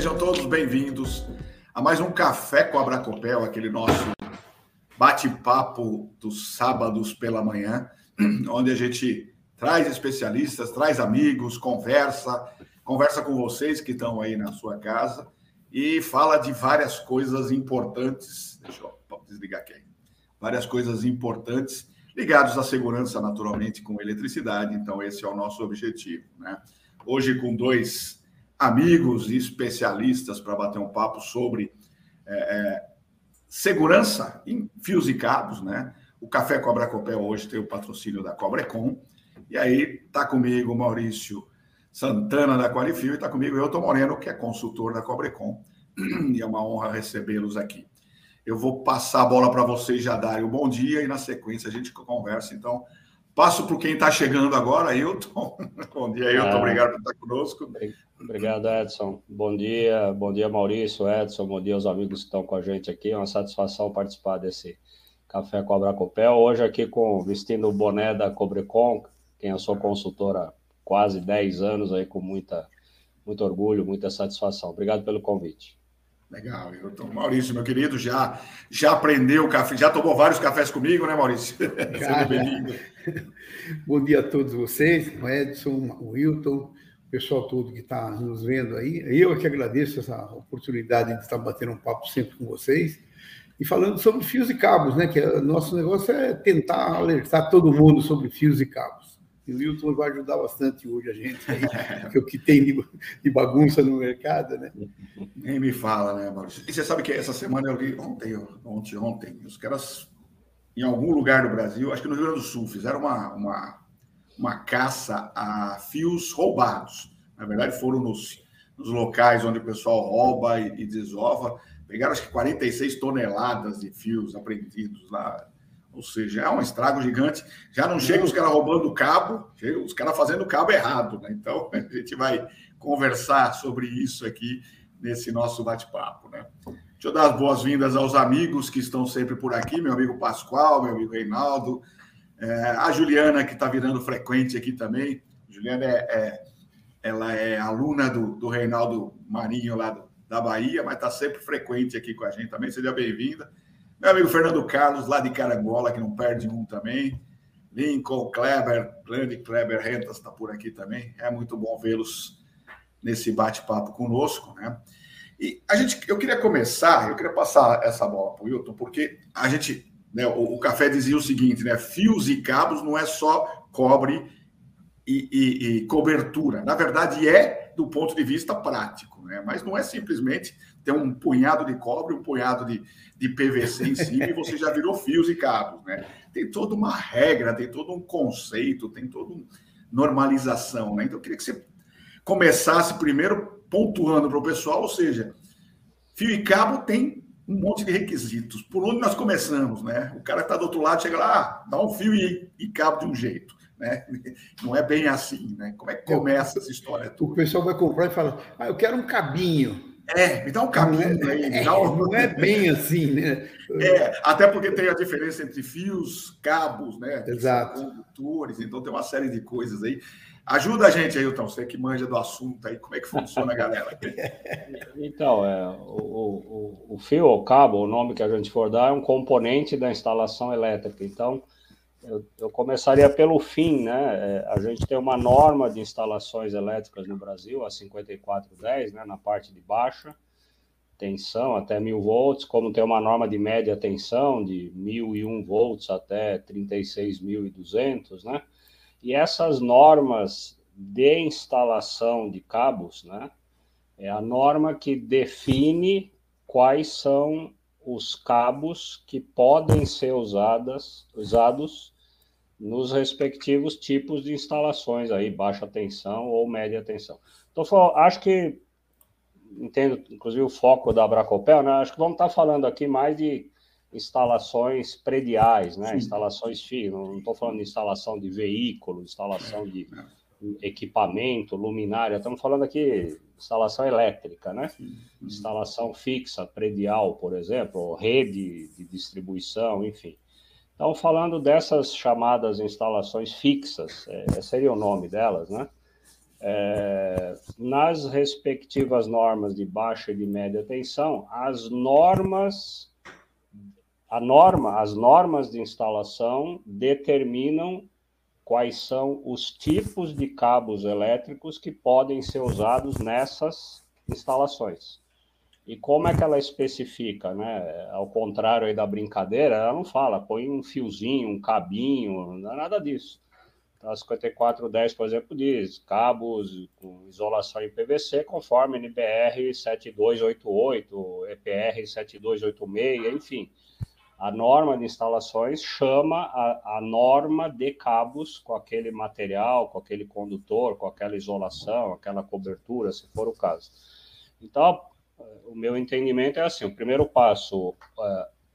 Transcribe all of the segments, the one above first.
Sejam todos bem-vindos a mais um Café com a Bracopel, aquele nosso bate-papo dos sábados pela manhã, onde a gente traz especialistas, traz amigos, conversa, conversa com vocês que estão aí na sua casa e fala de várias coisas importantes. Deixa eu desligar aqui. Várias coisas importantes ligados à segurança, naturalmente, com eletricidade. Então, esse é o nosso objetivo. Né? Hoje, com dois amigos e especialistas para bater um papo sobre é, é, segurança em fios e cabos. Né? O Café Cobra Copel hoje tem o patrocínio da Cobrecon. E aí está comigo Maurício Santana da Qualifio e está comigo eu, Tom Moreno, que é consultor da Cobrecon. E é uma honra recebê-los aqui. Eu vou passar a bola para vocês já darem o bom dia e na sequência a gente conversa. Então, passo para quem está chegando agora, Ailton. bom dia, Ailton. Ah, obrigado por estar conosco. Obrigado, Edson. Bom dia, bom dia, Maurício, Edson. Bom dia aos amigos que estão com a gente aqui. É uma satisfação participar desse Café com a Bracopel. Hoje aqui com vestindo o boné da Cobrecon, quem eu sou consultora há quase 10 anos aí com muita muito orgulho, muita satisfação. Obrigado pelo convite. Legal, Hilton. Maurício, meu querido, já, já aprendeu café, já tomou vários cafés comigo, né, Maurício? Seja bem-vindo. Bom dia a todos vocês, o Edson, o Hilton, o pessoal todo que está nos vendo aí. Eu é que agradeço essa oportunidade de estar batendo um papo sempre com vocês e falando sobre fios e cabos, né? Que é, nosso negócio é tentar alertar todo mundo sobre fios e cabos. E o Wilton vai ajudar bastante hoje a gente aí, porque o que tem de, de, bagunça no mercado, né? Nem me fala, né, Maurício? E você sabe que essa semana eu li, ontem, ontem, ontem, os caras, em algum lugar do Brasil, acho que no Rio Grande do Sul, fizeram uma, uma, uma caça a fios roubados. Na verdade, foram nos, nos locais onde o pessoal rouba e, e desova. Pegaram, acho que 46 toneladas de fios apreendidos lá ou seja, é um estrago gigante. Já não chega os caras roubando o cabo, chega os caras fazendo o cabo errado. Né? Então, a gente vai conversar sobre isso aqui nesse nosso bate-papo. Né? Deixa eu dar as boas-vindas aos amigos que estão sempre por aqui, meu amigo Pascoal, meu amigo Reinaldo, é, a Juliana, que está virando frequente aqui também. Juliana é, é, ela é aluna do, do Reinaldo Marinho, lá do, da Bahia, mas está sempre frequente aqui com a gente também. Seja bem-vinda. Meu amigo Fernando Carlos, lá de Carangola, que não perde um também. Lincoln, Kleber, grande Kleber Rentas está por aqui também. É muito bom vê-los nesse bate-papo conosco, né? E a gente, eu queria começar, eu queria passar essa bola para o Wilton, porque a gente, né, o, o, café dizia o seguinte, né? Fios e cabos não é só cobre e, e, e cobertura. Na verdade, é do ponto de vista prático, né? Mas não é simplesmente ter um punhado de cobre, um punhado de, de PVC em cima e você já virou fios e cabos, né? Tem toda uma regra, tem todo um conceito, tem toda uma normalização, né? Então eu queria que você começasse primeiro pontuando para o pessoal, ou seja, fio e cabo tem um monte de requisitos. Por onde nós começamos, né? O cara que está do outro lado chega lá, ah, dá um fio e, e cabo de um jeito. Né? Não é bem assim, né? Como é que começa essa história? O pessoal vai comprar e fala: ah, eu quero um cabinho. É, me dá um caminho é, aí. É, um... Não é bem assim, né? É, até porque tem a diferença entre fios, cabos, né? Exato. Condutores, então tem uma série de coisas aí. Ajuda a gente aí, Hilton, você que manja do assunto aí, como é que funciona, galera? Então, é, o, o, o fio ou cabo, o nome que a gente for dar, é um componente da instalação elétrica. Então, eu, eu, começaria pelo fim, né? É, a gente tem uma norma de instalações elétricas no Brasil, a 5410, né? Na parte de baixa tensão até 1000 volts, como tem uma norma de média tensão de 1001 volts até 36.200, né? E essas normas de instalação de cabos, né? É a norma que define quais são os cabos que podem ser usadas, usados nos respectivos tipos de instalações aí, baixa tensão ou média tensão. Então, acho que entendo, inclusive, o foco da Abracopel, né? Acho que vamos estar falando aqui mais de instalações prediais, né? Sim. Instalações FII, não estou falando de instalação de veículo, instalação de equipamento, luminária, estamos falando aqui instalação elétrica, né? Instalação fixa, predial, por exemplo, rede de distribuição, enfim. Então, falando dessas chamadas instalações fixas, é, seria o nome delas, né? é, nas respectivas normas de baixa e de média tensão, as normas, a norma, as normas de instalação determinam quais são os tipos de cabos elétricos que podem ser usados nessas instalações. E como é que ela especifica, né? Ao contrário aí da brincadeira, ela não fala, põe um fiozinho, um cabinho, não é nada disso. Então, a 5410, por exemplo, diz cabos com isolação em PVC conforme NBR 7288, EPR 7286, enfim. A norma de instalações chama a, a norma de cabos com aquele material, com aquele condutor, com aquela isolação, aquela cobertura, se for o caso. Então, o meu entendimento é assim: o primeiro passo, uh,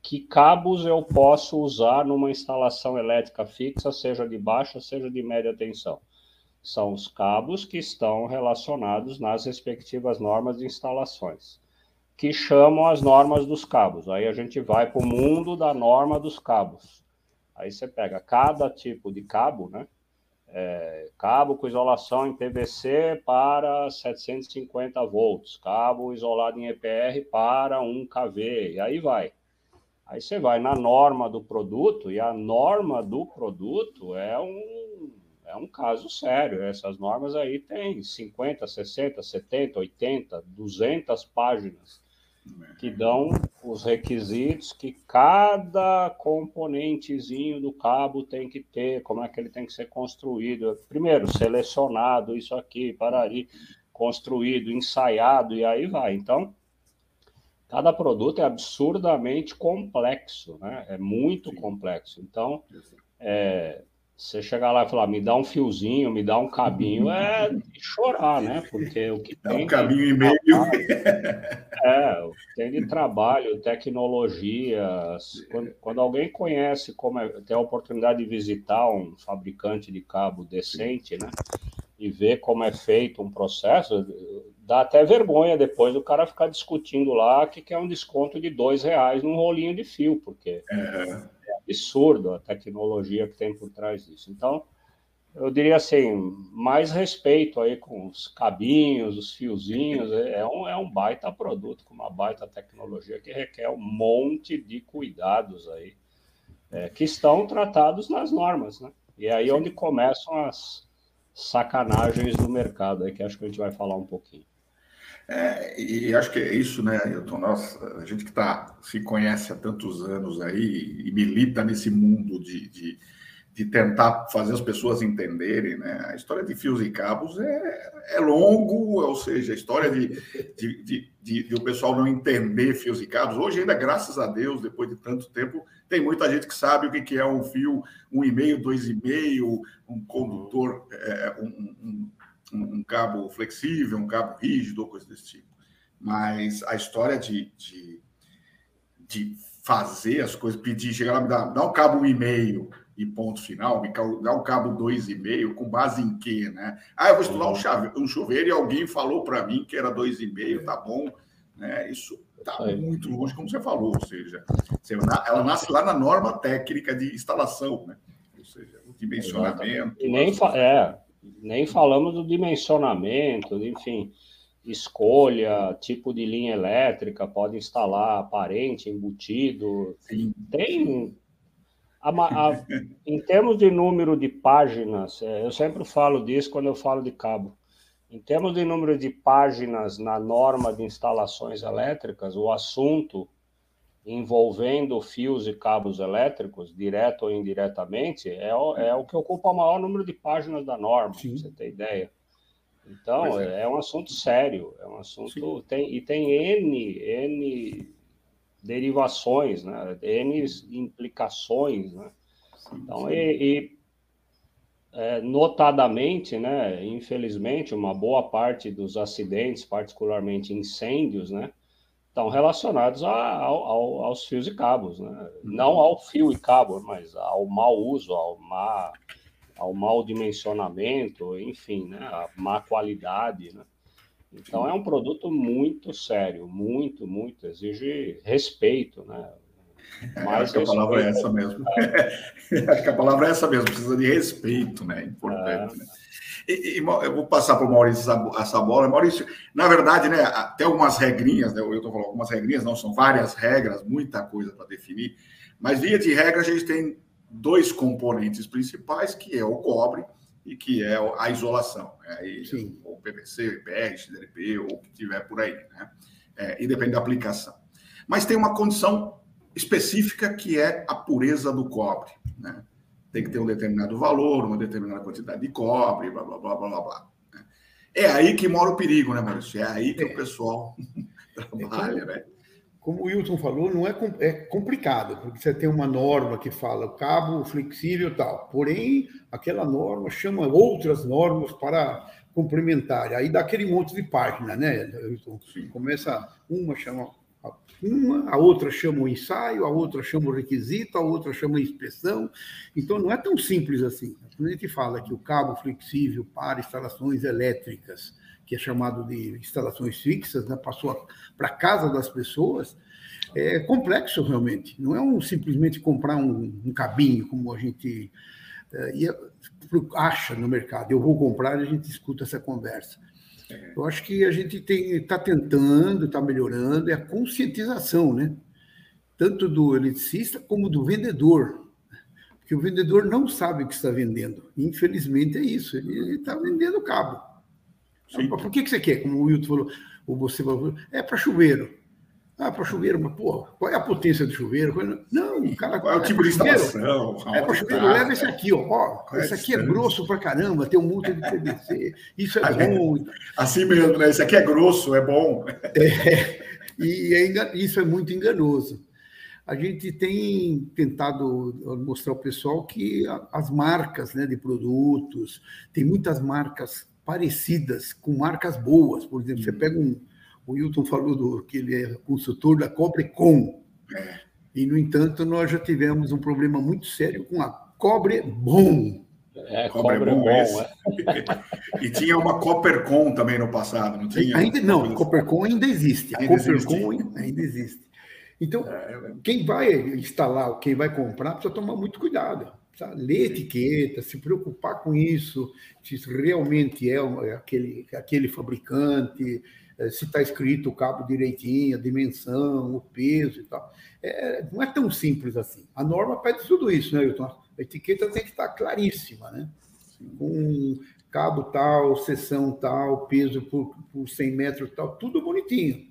que cabos eu posso usar numa instalação elétrica fixa, seja de baixa, seja de média tensão. São os cabos que estão relacionados nas respectivas normas de instalações, que chamam as normas dos cabos. Aí a gente vai para o mundo da norma dos cabos. Aí você pega cada tipo de cabo, né? É, cabo com isolação em PVC para 750 volts, cabo isolado em EPR para 1 kV, e aí vai. Aí você vai na norma do produto, e a norma do produto é um, é um caso sério. Essas normas aí têm 50, 60, 70, 80, 200 páginas que dão os requisitos que cada componentezinho do cabo tem que ter, como é que ele tem que ser construído. Primeiro, selecionado, isso aqui, para ali, construído, ensaiado, e aí vai. Então, cada produto é absurdamente complexo, né? É muito Sim. complexo. Então, é, você chegar lá e falar, me dá um fiozinho, me dá um cabinho, é chorar, né? Porque o que dá tem. um cabinho e meio. é, o que tem de trabalho, tecnologia. Quando, quando, alguém conhece como é, tem a oportunidade de visitar um fabricante de cabo decente, né? E ver como é feito um processo, dá até vergonha depois do cara ficar discutindo lá que quer um desconto de dois reais num rolinho de fio, porque é. Absurdo a tecnologia que tem por trás disso. Então, eu diria assim, mais respeito aí com os cabinhos, os fiozinhos, é, é um, é um baita produto com uma baita tecnologia que requer um monte de cuidados aí, é, que estão tratados nas normas, né? E é aí onde começam as sacanagens do mercado, aí que acho que a gente vai falar um pouquinho. É, e acho que é isso, né, Ailton? A gente que tá, se conhece há tantos anos aí e milita nesse mundo de, de, de, tentar fazer as pessoas entenderem, né? A história de fios e cabos é, é longo, ou seja, a história de, de, de, de, de o pessoal não entender fios e cabos. Hoje, ainda, graças a Deus, depois de tanto tempo, tem muita gente que sabe o que é um fio, um e meio, dois e meio, um condutor, é, um, um um, um cabo flexível, um cabo rígido ou coisa desse tipo. Mas a história de, de, de fazer as coisas, pedir, chegar lá, me dar, dá um cabo um e meio e ponto final, me dá um cabo dois e meio, com base em quê, né? Ah, eu vou estudar um, chave, um chuveiro e alguém falou para mim que era dois e meio, tá bom, né? Isso está muito longe, como você falou, ou seja, ela nasce lá na norma técnica de instalação, né? Ou seja, o dimensionamento. E nem é, nem falamos do dimensionamento, enfim, escolha, tipo de linha elétrica, pode instalar aparente, embutido. Sim. Tem. A, a, em termos de número de páginas, é, eu sempre falo disso quando eu falo de cabo. Em termos de número de páginas na norma de instalações elétricas, o assunto envolvendo fios e cabos elétricos, direto ou indiretamente, é o, é o que ocupa o maior número de páginas da norma, para você ter ideia. Então, é. é. um assunto sério, é um assunto. Tem, e tem N, N derivações, né? N implicações. Né? Então, e, e é, notadamente, né, infelizmente, uma boa parte dos acidentes, particularmente incêndios, né, estão relacionados a, ao, aos fios e cabos, né? Não ao fio e cabo, mas ao mau uso, ao, má, ao mau dimensionamento, enfim, né? A má qualidade, né? Então é um produto muito sério, muito, muito, exige respeito, né? É, acho que a palavra é essa mesmo. acho que a palavra é essa mesmo, precisa de respeito, né? Importante. É. Né? E, e, eu vou passar para o Maurício essa bola. Maurício, na verdade, né, tem algumas regrinhas, né, eu estou falando algumas regrinhas, não são várias regras, muita coisa para definir, mas via de regra a gente tem dois componentes principais, que é o cobre e que é a isolação. Né? Sim. o PVC, PR, XLP, ou o que tiver por aí, né? É, e depende da aplicação. Mas tem uma condição específica que é a pureza do cobre, né? tem que ter um determinado valor, uma determinada quantidade de cobre, blá, blá, blá, blá, blá. Né? É aí que mora o perigo, né, Maurício? É aí que é. o pessoal trabalha, é, né? Como o Wilton falou, não é, é complicado, porque você tem uma norma que fala cabo flexível e tal. Porém, aquela norma chama outras normas para complementar. Aí dá aquele monte de página, né, Wilton? Começa, uma chama uma, a outra chama o ensaio, a outra chama o requisito, a outra chama a inspeção. Então, não é tão simples assim. Quando a gente fala que o cabo flexível para instalações elétricas, que é chamado de instalações fixas, né, passou para casa das pessoas, é complexo realmente. Não é um, simplesmente comprar um, um cabinho, como a gente é, acha no mercado. Eu vou comprar e a gente escuta essa conversa. Eu acho que a gente está tentando, está melhorando, é a conscientização, né? Tanto do eletricista como do vendedor. Porque o vendedor não sabe o que está vendendo. Infelizmente é isso, ele está vendendo cabo. Sim. Por que, que você quer? Como o Wilton falou, ou você falou, é para chuveiro. Ah, para chuveiro, mas, pô, qual é a potência do chuveiro? Não, o cara. Qual é o tipo de instalação? É para chuveiro, leva esse aqui, ó. ó esse aqui é grosso para caramba, tem um monte de PVC. Isso é bom. Assim mesmo, né? Esse aqui é grosso, é bom. É, e é, isso é muito enganoso. A gente tem tentado mostrar ao pessoal que as marcas né, de produtos, tem muitas marcas parecidas com marcas boas. Por exemplo, você pega um o Wilton falou do, que ele é consultor da Cobrecon. É. E, no entanto, nós já tivemos um problema muito sério com a Cobre Bom. É, Cobre, Cobre Bom. bom é. e tinha uma Coppercon também no passado, não tinha? Ainda, não, a Coppercon ainda existe. A ainda Coppercon existe. ainda existe. Então, é, quem vai instalar, quem vai comprar, precisa tomar muito cuidado. Precisa ler etiqueta, se preocupar com isso, se realmente é aquele, aquele fabricante, é, se está escrito o cabo direitinho, a dimensão, o peso e tal. É, não é tão simples assim. A norma pede tudo isso, né, Ailton? A etiqueta tem que estar claríssima, né? Com cabo tal, seção tal, peso por, por 100 metros tal, tudo bonitinho.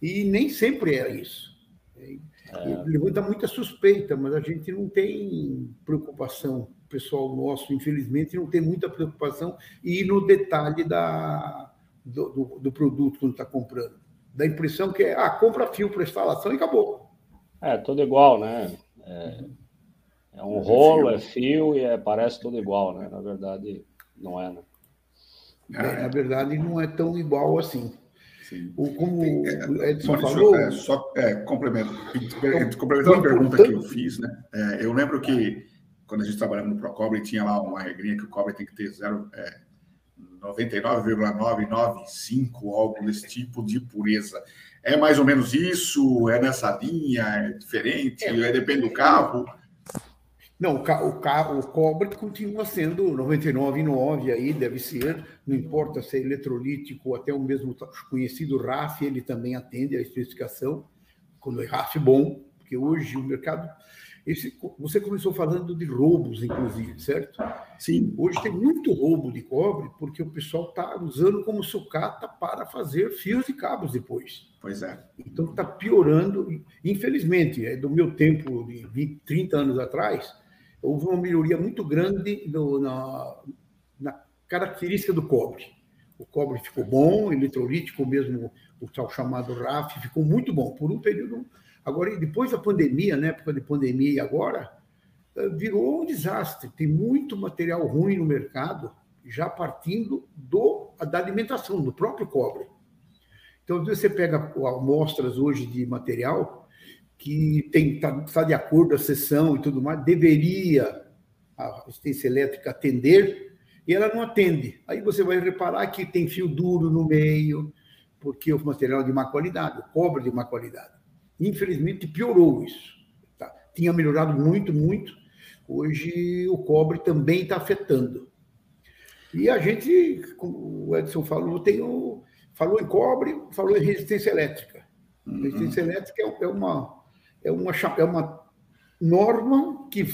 E nem sempre é isso. É. Levanta muita suspeita, mas a gente não tem preocupação. O pessoal nosso, infelizmente, não tem muita preocupação e no detalhe da, do, do, do produto quando está comprando. Dá a impressão que é, ah, compra fio para instalação e acabou. É, tudo igual, né? É, é um rolo, é fio e é, parece tudo igual, né? Na verdade, não é, né? É, na verdade, não é tão igual assim. Sim. O, como o é, Edson falou. É, só é, complemento, complementando a pergunta que eu fiz, né? É, eu lembro que quando a gente trabalhava no Procobre, tinha lá uma regrinha que o cobre tem que ter zero, é, 99,995, algo desse tipo de pureza. É mais ou menos isso? É nessa linha? É diferente? É, é depende do carro? Não, o, carro, o cobre continua sendo 99,9 aí, deve ser, não importa se é eletrolítico ou até o mesmo conhecido RAF, ele também atende à especificação, quando é RAF bom, porque hoje o mercado esse, você começou falando de roubos, inclusive, certo? Sim. Hoje tem muito roubo de cobre porque o pessoal está usando como sucata para fazer fios e cabos depois. Pois é. Então está piorando. Infelizmente, é do meu tempo de 20, 30 anos atrás, houve uma melhoria muito grande na, na característica do cobre. O cobre ficou bom, eletrolítico mesmo, o tal chamado RAF, ficou muito bom por um período Agora, depois da pandemia, na época de pandemia e agora, eh, virou um desastre. Tem muito material ruim no mercado, já partindo do, da alimentação, do próprio cobre. Então, você pega amostras hoje de material que está tá de acordo a sessão e tudo mais, deveria a assistência elétrica atender, e ela não atende. Aí você vai reparar que tem fio duro no meio, porque o material é de má qualidade, o cobre é de má qualidade. Infelizmente, piorou isso. tinha melhorado muito, muito. Hoje o cobre também está afetando. E a gente, como o Edson falou, tem o, falou em cobre, falou em resistência elétrica. Uhum. Resistência elétrica é, é, uma, é, uma, é uma norma que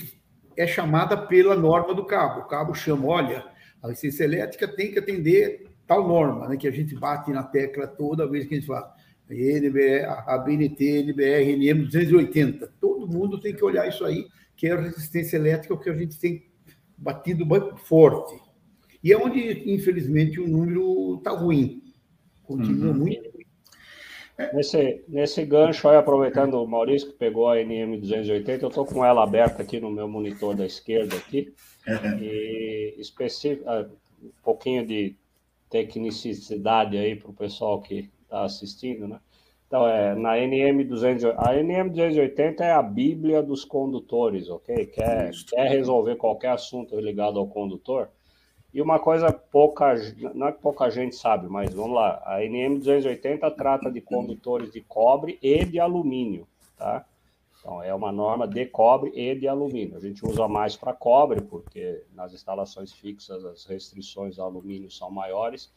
é chamada pela norma do cabo. O cabo chama, olha, a resistência elétrica tem que atender tal norma, né, que a gente bate na tecla toda vez que a gente fala. NBR, a BNT, NBR, NM 280. Todo mundo tem que olhar isso aí, que é a resistência elétrica, o que a gente tem batido forte. E é onde, infelizmente, o número está ruim. Continua uhum. muito ruim. Nesse, nesse gancho aí, aproveitando o Maurício que pegou a NM280, eu estou com ela aberta aqui no meu monitor da esquerda aqui. E específico, ah, um pouquinho de tecnicidade aí para o pessoal que está assistindo, né? Então, é, na NM280, a NM280 é a bíblia dos condutores, ok? Quer, quer resolver qualquer assunto ligado ao condutor, e uma coisa pouca, não é que pouca gente sabe, mas vamos lá, a NM280 trata de condutores de cobre e de alumínio, tá? Então é uma norma de cobre e de alumínio. A gente usa mais para cobre, porque nas instalações fixas as restrições ao alumínio são maiores,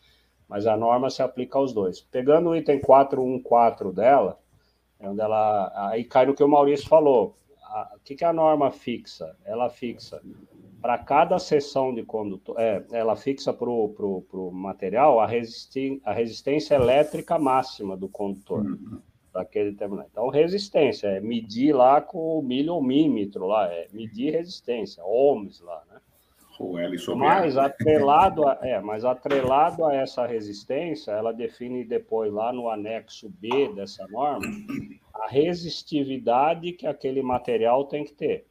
mas a norma se aplica aos dois. Pegando o item 414 dela, é onde ela. Aí cai no que o Maurício falou. O que, que a norma fixa? Ela fixa para cada seção de condutor, é, ela fixa para o pro, pro material a, resisti a resistência elétrica máxima do condutor. Uhum. Daquele terminal. Então, resistência é medir lá com o milhomímetro lá, é medir resistência, ohms lá, né? O L sobre mas atrelado a, é, mas atrelado a essa resistência, ela define depois lá no anexo B dessa norma a resistividade que aquele material tem que ter.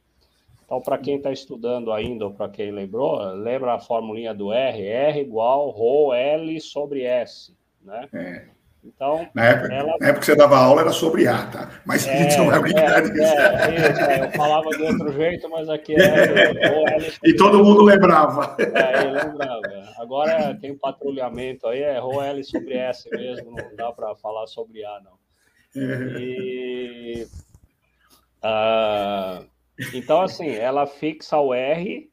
Então, para quem está estudando ainda, ou para quem lembrou, lembra a formulinha do R? R igual ρ L sobre S, né? É. Então, na época, ela... na época que você dava aula era sobre A, tá? Mas é, a gente não vai brincar disso. É, é, é, eu falava de outro jeito, mas aqui é E todo mundo lembrava. É, eu lembrava. Agora tem um patrulhamento aí, é ρ L sobre S mesmo, não dá para falar sobre A, não. É. E... Uh, então, assim, ela fixa o R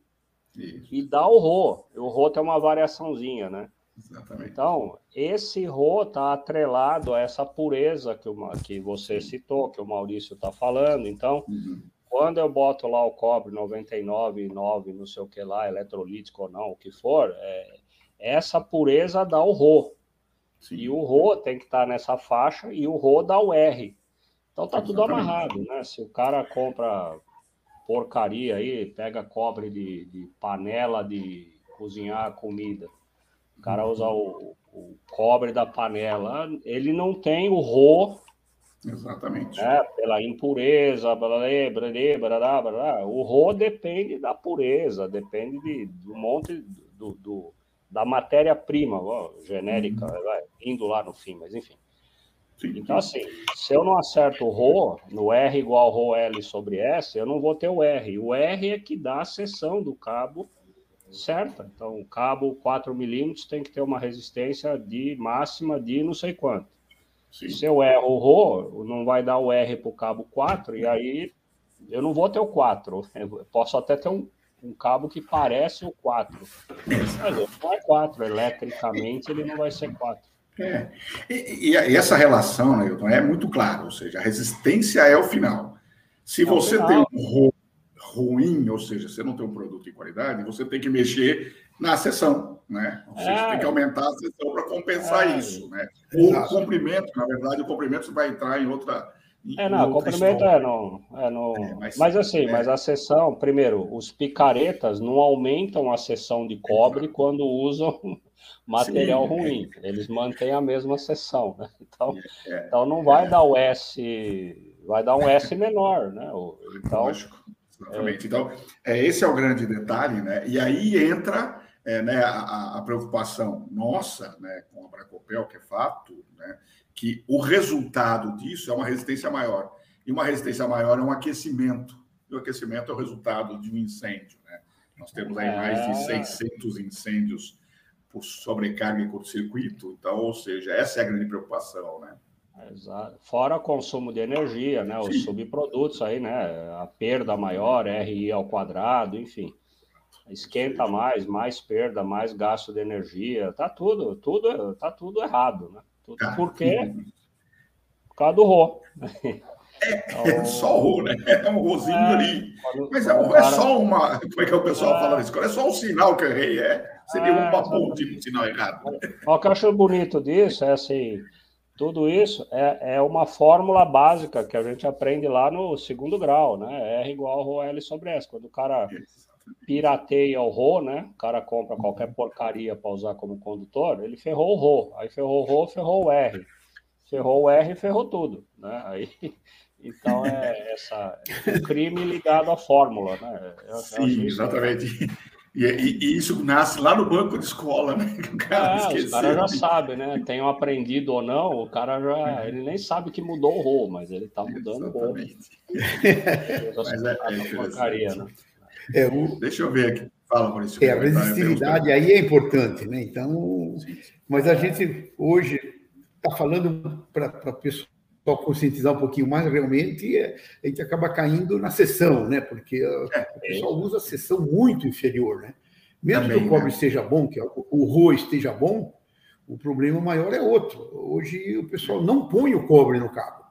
Isso. e dá o Rho. O Rho tem uma variaçãozinha, né? Exatamente. Então, esse Rho está atrelado a essa pureza que, uma, que você citou, que o Maurício está falando. Então, uhum. quando eu boto lá o cobre 99,9, não sei o que lá, eletrolítico ou não, o que for, é, essa pureza dá o Rho. Sim. E o Rho tem que estar tá nessa faixa e o Rho dá o R. Então tá Exatamente. tudo amarrado, né? Se o cara compra porcaria aí, pega cobre de, de panela de cozinhar comida. O cara usa o, o, cobre da panela, ele não tem o ro. Exatamente. Né, pela impureza, blá, blá, blá, blá, o ro depende da pureza, depende de, do monte do, do da matéria-prima, genérica, uhum. vai, indo lá no fim, mas enfim. Então, assim, se eu não acerto o Rho, no R igual Rho L sobre S, eu não vou ter o R. O R é que dá a seção do cabo certa. Então, o cabo 4 milímetros tem que ter uma resistência de máxima de não sei quanto. Sim. Se eu erro o Rho, não vai dar o R para o cabo 4, e aí eu não vou ter o 4. Eu posso até ter um, um cabo que parece o 4. Mas não é 4, eletricamente ele não vai ser 4. É. E, e, essa relação, né, Hilton, é muito clara, ou seja, a resistência é o final. Se é você final. tem um ruim, ou seja, você não tem um produto de qualidade, você tem que mexer na sessão, né? Ou seja, é. tem que aumentar a sessão para compensar é. isso, né? O comprimento, na verdade, o comprimento vai entrar em outra. Em é, não, comprimento é no, é no... É, mas, mas, assim, é. mas a sessão, primeiro, os picaretas não aumentam a sessão de cobre Exato. quando usam material Sim, ruim. É. Eles mantêm a mesma seção, né? Então, é, então não vai é. dar o S, vai dar um S menor, né? Então, Lógico, exatamente. Então, é, esse é o grande detalhe, né? E aí entra é, né, a, a, preocupação nossa, né, com a Bracopel, que é fato, né, que o resultado disso é uma resistência maior. E uma resistência maior é um aquecimento. E o aquecimento é o resultado de um incêndio, né? Nós temos aí mais de 600 é. incêndios por sobrecarga e curto-circuito. Então, ou seja, essa é a grande preocupação, né? Exato. Fora consumo de energia, né? Os Sim. subprodutos aí, né? A perda maior, RI ao quadrado, enfim. Esquenta mais, mais perda, mais gasto de energia. Tá tudo, tudo, tá tudo errado, né? Tudo tá. porque por causa do RO. É, é só o, né? É um rosinho é, ali. Quando, Mas é, é, cara... só uma. Como é que é o pessoal é. fala isso? É só um sinal que eu errei, é. Você deu é, uma ponte no sinal errado. O que eu acho bonito disso é assim. Tudo isso é, é uma fórmula básica que a gente aprende lá no segundo grau, né? R igual Rho L sobre S. Quando o cara pirateia o Rho, né? O cara compra qualquer porcaria para usar como condutor, ele ferrou o Rho. Aí ferrou o Rho, ferrou o R. Ferrou o R, ferrou tudo, né? Aí então é essa é um crime ligado à fórmula, né? Eu, Sim, eu exatamente. E, e, e, isso nasce lá no banco de escola, né? O cara, é, os caras já sabem, né? Tenham aprendido ou não, o cara já. Ele nem sabe que mudou o rol, mas ele está mudando o rol. mas é, é porcaria, né? É, o... Deixa eu ver aqui. Fala, Maurício. É, a resistividade aí é importante, né? Então, mas a gente hoje está falando para a pessoa só conscientizar um pouquinho mais, realmente a gente acaba caindo na sessão, né? Porque é, o pessoal usa a sessão muito inferior, né? Mesmo Também, que o cobre né? esteja bom, que o RO esteja bom, o problema maior é outro. Hoje o pessoal não põe o cobre no cabo.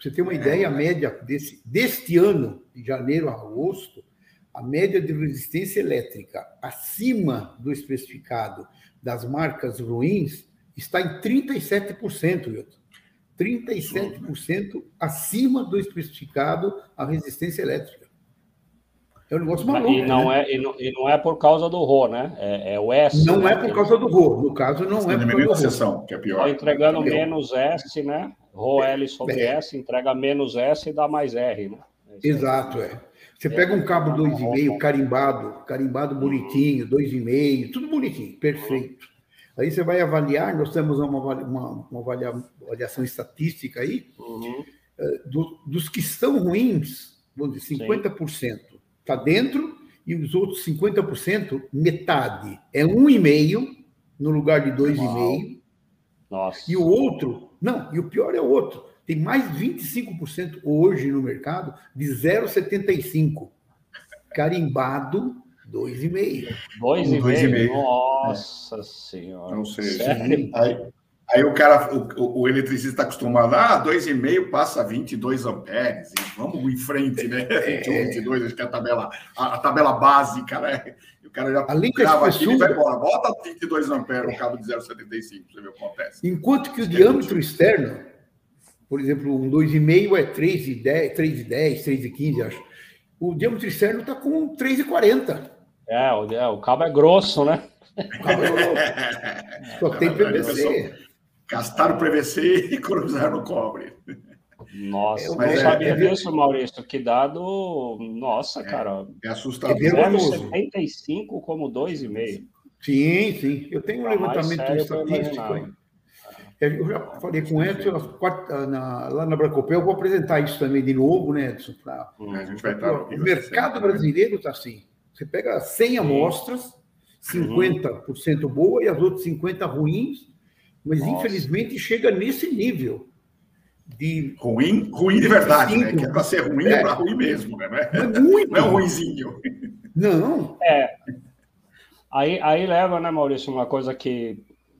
Você tem uma é, ideia, a média desse, deste ano, de janeiro a agosto, a média de resistência elétrica acima do especificado das marcas ruins está em 37%, Wilton. 37% acima do especificado a resistência elétrica. É um negócio maluco. E não, né? é, e não, e não, é por causa do RO, né? É, é o S. Não né? é por causa do RO. No caso, não é por causa do sessão, que é pior. Está entregando é menos S, né? RO L sobre é. S, entrega menos S e dá mais R, né? Exato, é. Você pega um cabo 2,5 carimbado, carimbado bonitinho, 2,5, tudo bonitinho, perfeito. Aí você vai avaliar, nós temos uma, uma, uma avaliação estatística aí, uhum. Eh, do, dos que estão ruins, vamos dizer, 50% está dentro e os outros 50%, metade. É 1,5 no lugar de 2,5. Nossa. E o outro, não, e o pior é o outro. Tem mais 25% hoje no mercado de 0,75. Carimbado 2,5. 2,5? Nossa Senhora. Não sei. Aí, aí o cara, o, o eletricista está acostumado, ah, 2,5 passa 22 amperes, vamos em frente, né? 21, é. 22, acho que é a tabela, a, a tabela básica, né? E o cara já Além grava aqui e vai embora. Bota 22 amperes no cabo de 0,75, você ver o que acontece. Enquanto que o diâmetro externo, por exemplo, um 2,5 é 3,10, 3,10, 3,15, acho. O diâmetro externo está com 3,40. É, o, é, o cabo é grosso, né? Só tem PVC. Gastaram PVC e cruzaram o cobre. Nossa, mas não é, sabia é, disso, Maurício. Que dado. Nossa, é, cara. É assustador. É 75 como 2,5. Sim, sim. Eu tenho um tá levantamento estatístico. Eu já falei com o Edson na, lá na Bracopel, eu vou apresentar isso também de novo, né, Edson? Pra, hum, a gente vai estar o mercado brasileiro está assim. Você pega 100 amostras, 50% uhum. boa e as outras 50 ruins, mas Nossa. infelizmente chega nesse nível. De ruim, ruim de verdade, né? Que é para ser ruim, é, é para ruim mesmo, né? Não é, muito. Não é um ruimzinho. Não. É. Aí, aí leva, né, Maurício, uma coisa que,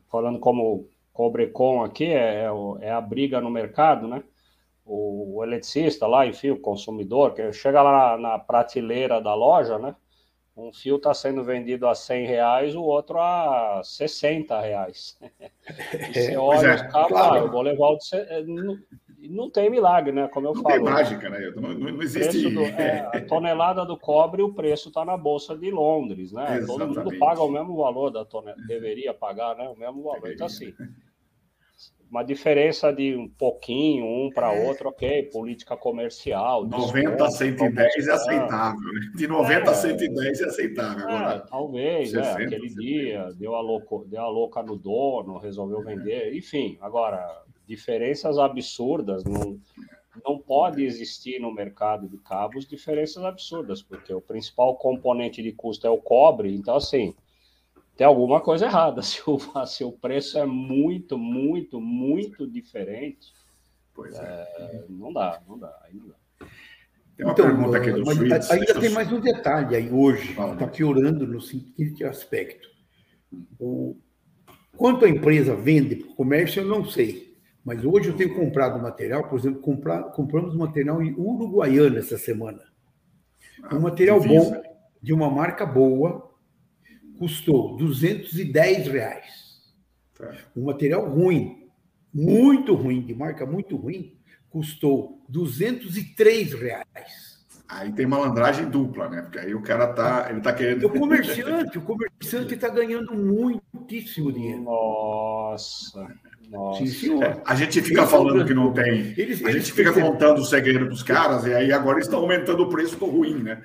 falando como Cobrecon aqui, é, é, é a briga no mercado, né? O, o eletricista lá, enfim, o consumidor, que chega lá na, na prateleira da loja, né? Um fio está sendo vendido a 100 reais, o outro a 60 reais. E você é, olha, é, cara, claro. ah, eu vou levar o de... É, não, não tem milagre, né? Como eu não falo. Tem mágica, né? Não, não existe. Do, é, a tonelada do cobre, o preço está na Bolsa de Londres, né? Exatamente. Todo mundo paga o mesmo valor da tonelada, deveria pagar, né? O mesmo valor. Deveria. Então, assim, uma diferença de um pouquinho, um para é. outro, ok, política comercial. 90 a 110 é aceitável, né? De 90 é, a 110 é aceitável. É, talvez, 60, é, aquele 70. dia, deu a, louco, deu a louca no dono, resolveu vender, enfim, agora, diferenças absurdas, não, não pode existir no mercado de cabos diferenças absurdas, porque o principal componente de custo é o cobre, então, assim, tem alguma coisa errada. Se o, se o preço é muito, muito, muito diferente, Pois é. é. Não dá, não dá, aí não dá. Tem uma então, pergunta aqui do Suítes. Ainda tem mais um detalhe aí hoje, está piorando no seguinte aspecto. O, quanto a empresa vende para o comércio, eu não sei. Mas hoje eu tenho comprado material, por exemplo, comprar, compramos material em Uruguaiana essa semana. Ah, um material bom, de uma marca boa, custou 210 reais. Tá. Um material ruim, muito ruim, de marca muito ruim, custou 203 reais. Aí tem malandragem dupla, né? Porque aí o cara tá, ele tá querendo. O comerciante, o comerciante está ganhando muitíssimo dinheiro. Nossa. Nossa. Sim, senhor. É, a gente fica eles falando que não tem. Eles, a gente fica contando o segredo dos caras, e aí agora estão aumentando o preço do ruim, né?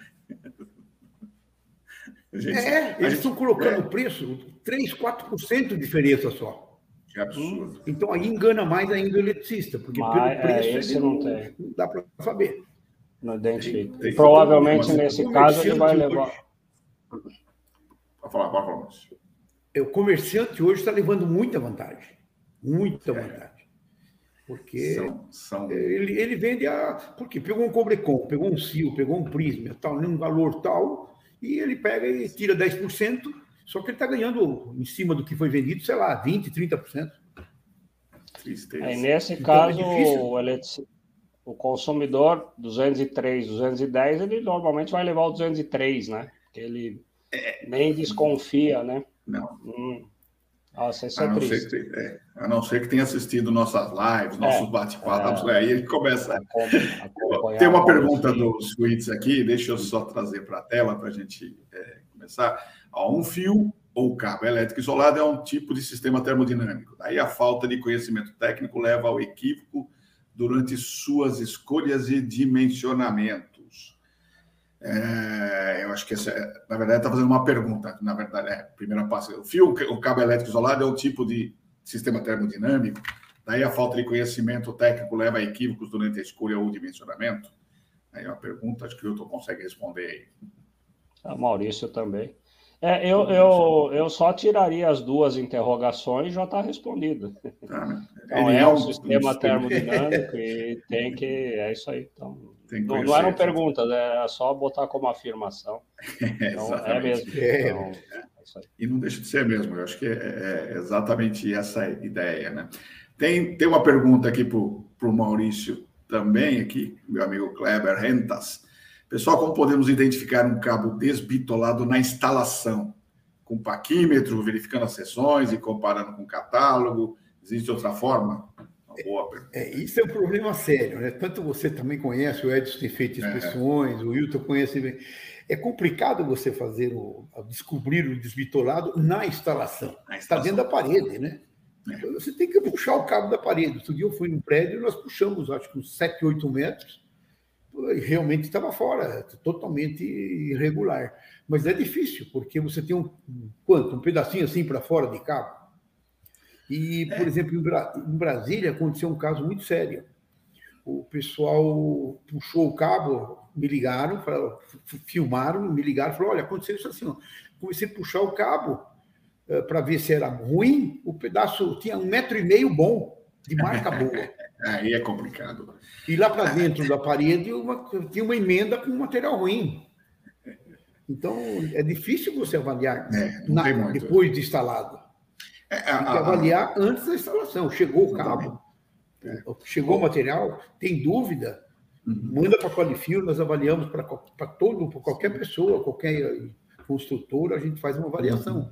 Gente, é, eles estão colocando o é. preço 3, 4% de diferença só. Que absurdo. Então aí engana mais ainda o eletricista, porque Mas, pelo é, preço é, ele não, não, não dá para saber. Não identifica. Tem, tem provavelmente nesse caso ele vai levar. Pode falar, pode falar. É, o comerciante hoje está levando muita vantagem. Muita é. vantagem. Porque são, são... Ele, ele vende a. Porque pegou um Cobrecon, pegou um CIO, pegou um Prisma, tal, um valor tal, e ele pega e tira 10%, só que ele está ganhando em cima do que foi vendido, sei lá, 20%, 30%. Tristeza. Aí, nesse então, caso, é o, eletric... o consumidor 203, 210, ele normalmente vai levar o 203, né? Porque ele é... nem desconfia, né? Não. Hum. Nossa, isso é a triste. Ser que, é, a não ser que tenha assistido nossas lives, nossos é, bate-papos, é, aí ele começa. A... Tem uma pergunta do Suítes aqui, deixa eu só trazer para a tela para a gente é, começar. Ó, um fio ou cabo elétrico isolado é um tipo de sistema termodinâmico. Daí a falta de conhecimento técnico leva ao equívoco durante suas escolhas e dimensionamento. É, eu acho que essa, é, na verdade, está fazendo uma pergunta. Na verdade, é, primeira passo. O fio, o cabo elétrico isolado é um tipo de sistema termodinâmico. Daí a falta de conhecimento técnico leva a equívocos durante a escolha ou dimensionamento. Aí é uma pergunta, acho que o Hilton consegue responder aí. A Maurício também. É, eu, eu, eu só tiraria as duas interrogações e já está respondido. Ah, então, é, é um sistema termodinâmico e tem que. É isso aí. Então, não, não, eram perguntas, é só botar como afirmação. Então, é mesmo. É. Então, é e não deixa de ser mesmo, eu acho que é, é exatamente essa ideia, né? Tem, tem uma pergunta aqui para o Maurício também, aqui, meu amigo Kleber Rentas. Pessoal, como podemos identificar um cabo desbitolado na instalação? Com paquímetro, verificando as sessões e comparando com o catálogo? Existe outra forma? Boa pergunta. É, isso é um problema sério, né? Tanto você também conhece, o Edson tem feito inspeções, é. o Wilton conhece bem. É complicado você fazer o descobrir o desbitolado na instalação. Está dentro da parede, né? É. Então, você tem que puxar o cabo da parede. Outro dia eu fui num prédio e nós puxamos, acho que uns 7, 8 metros, e realmente estava fora, totalmente irregular. Mas é difícil, porque você tem um quanto? Um pedacinho assim para fora de cabo. E, por é. exemplo, em Brasília aconteceu um caso muito sério. O pessoal puxou o cabo, me ligaram, falaram, filmaram, me ligaram, falaram: olha, aconteceu isso assim. Ó. Comecei a puxar o cabo uh, eh, para ver se era ruim. O pedaço tinha um metro e meio bom, de marca boa. Aí é complicado. E lá para dentro da parede uma, tinha uma emenda com material ruim. Então, é difícil você avaliar é, na, depois de instalado. É, tem que avaliar antes da instalação. Chegou o cabo, é. chegou o material, tem dúvida, uhum. manda para a Qualifio, nós avaliamos para todo, para qualquer pessoa, qualquer construtor, a gente faz uma avaliação. Uhum.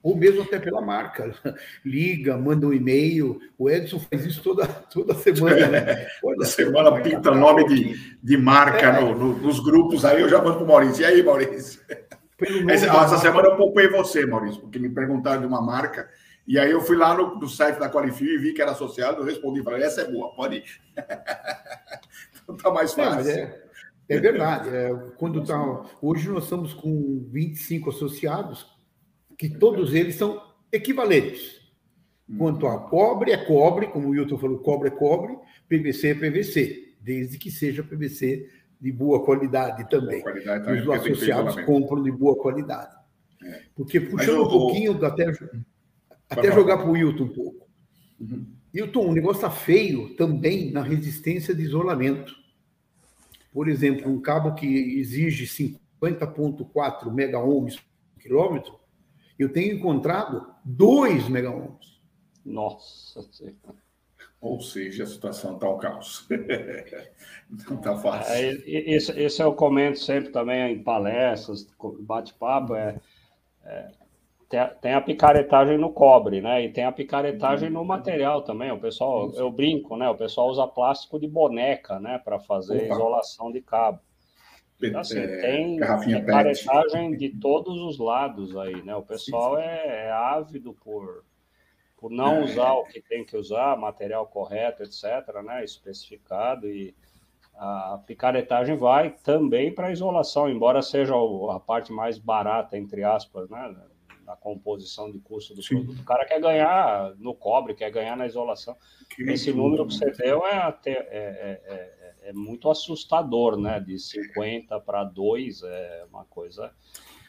Ou mesmo até pela marca. Liga, manda um e-mail. O Edson faz isso toda, toda semana. Né? Olha, semana pinta nome de, de marca é. no, no, nos grupos, aí eu já mando para o Maurício. E aí, Maurício? Essa, essa semana eu poupei você, Maurício, porque me perguntaram de uma marca e aí eu fui lá no, no site da Qualifio e vi que era associado, eu respondi, falei, essa é boa, pode ir. então tá mais fácil. É, é, verdade. É, quando tá, hoje nós estamos com 25 associados, que todos eles são equivalentes. Quanto a cobre, é cobre, como o Wilton falou, cobre é cobre, PVC é PVC, desde que seja PVC de boa qualidade também. Boa qualidade também Os associados compram de boa qualidade. É. Porque puxando um pouquinho, até até jogar para o Wilton um pouco. Uhum. Hilton, o negócio está feio também na resistência de isolamento. Por exemplo, um cabo que exige 50,4 mega-ohms por quilômetro, eu tenho encontrado 2 mega-ohms. Nossa Senhora. Ou seja, a situação está um caos. Não está fácil. É, isso, isso eu comento sempre também em palestras, bate-papo, é, é tem a picaretagem no cobre, né? E tem a picaretagem no material também. O pessoal, eu brinco, né? O pessoal usa plástico de boneca, né? Para fazer Opa. isolação de cabo. Então, assim, é, tem picaretagem de todos os lados aí, né? O pessoal é, é ávido por por não é. usar o que tem que usar, material correto, etc., né, especificado, e a picaretagem vai também para isolação, embora seja a parte mais barata, entre aspas, né, na composição de custo do Sim. produto. O cara quer ganhar no cobre, quer ganhar na isolação. Que Esse número que você deu é, até, é, é, é, é muito assustador, né, de 50 para 2, é uma coisa...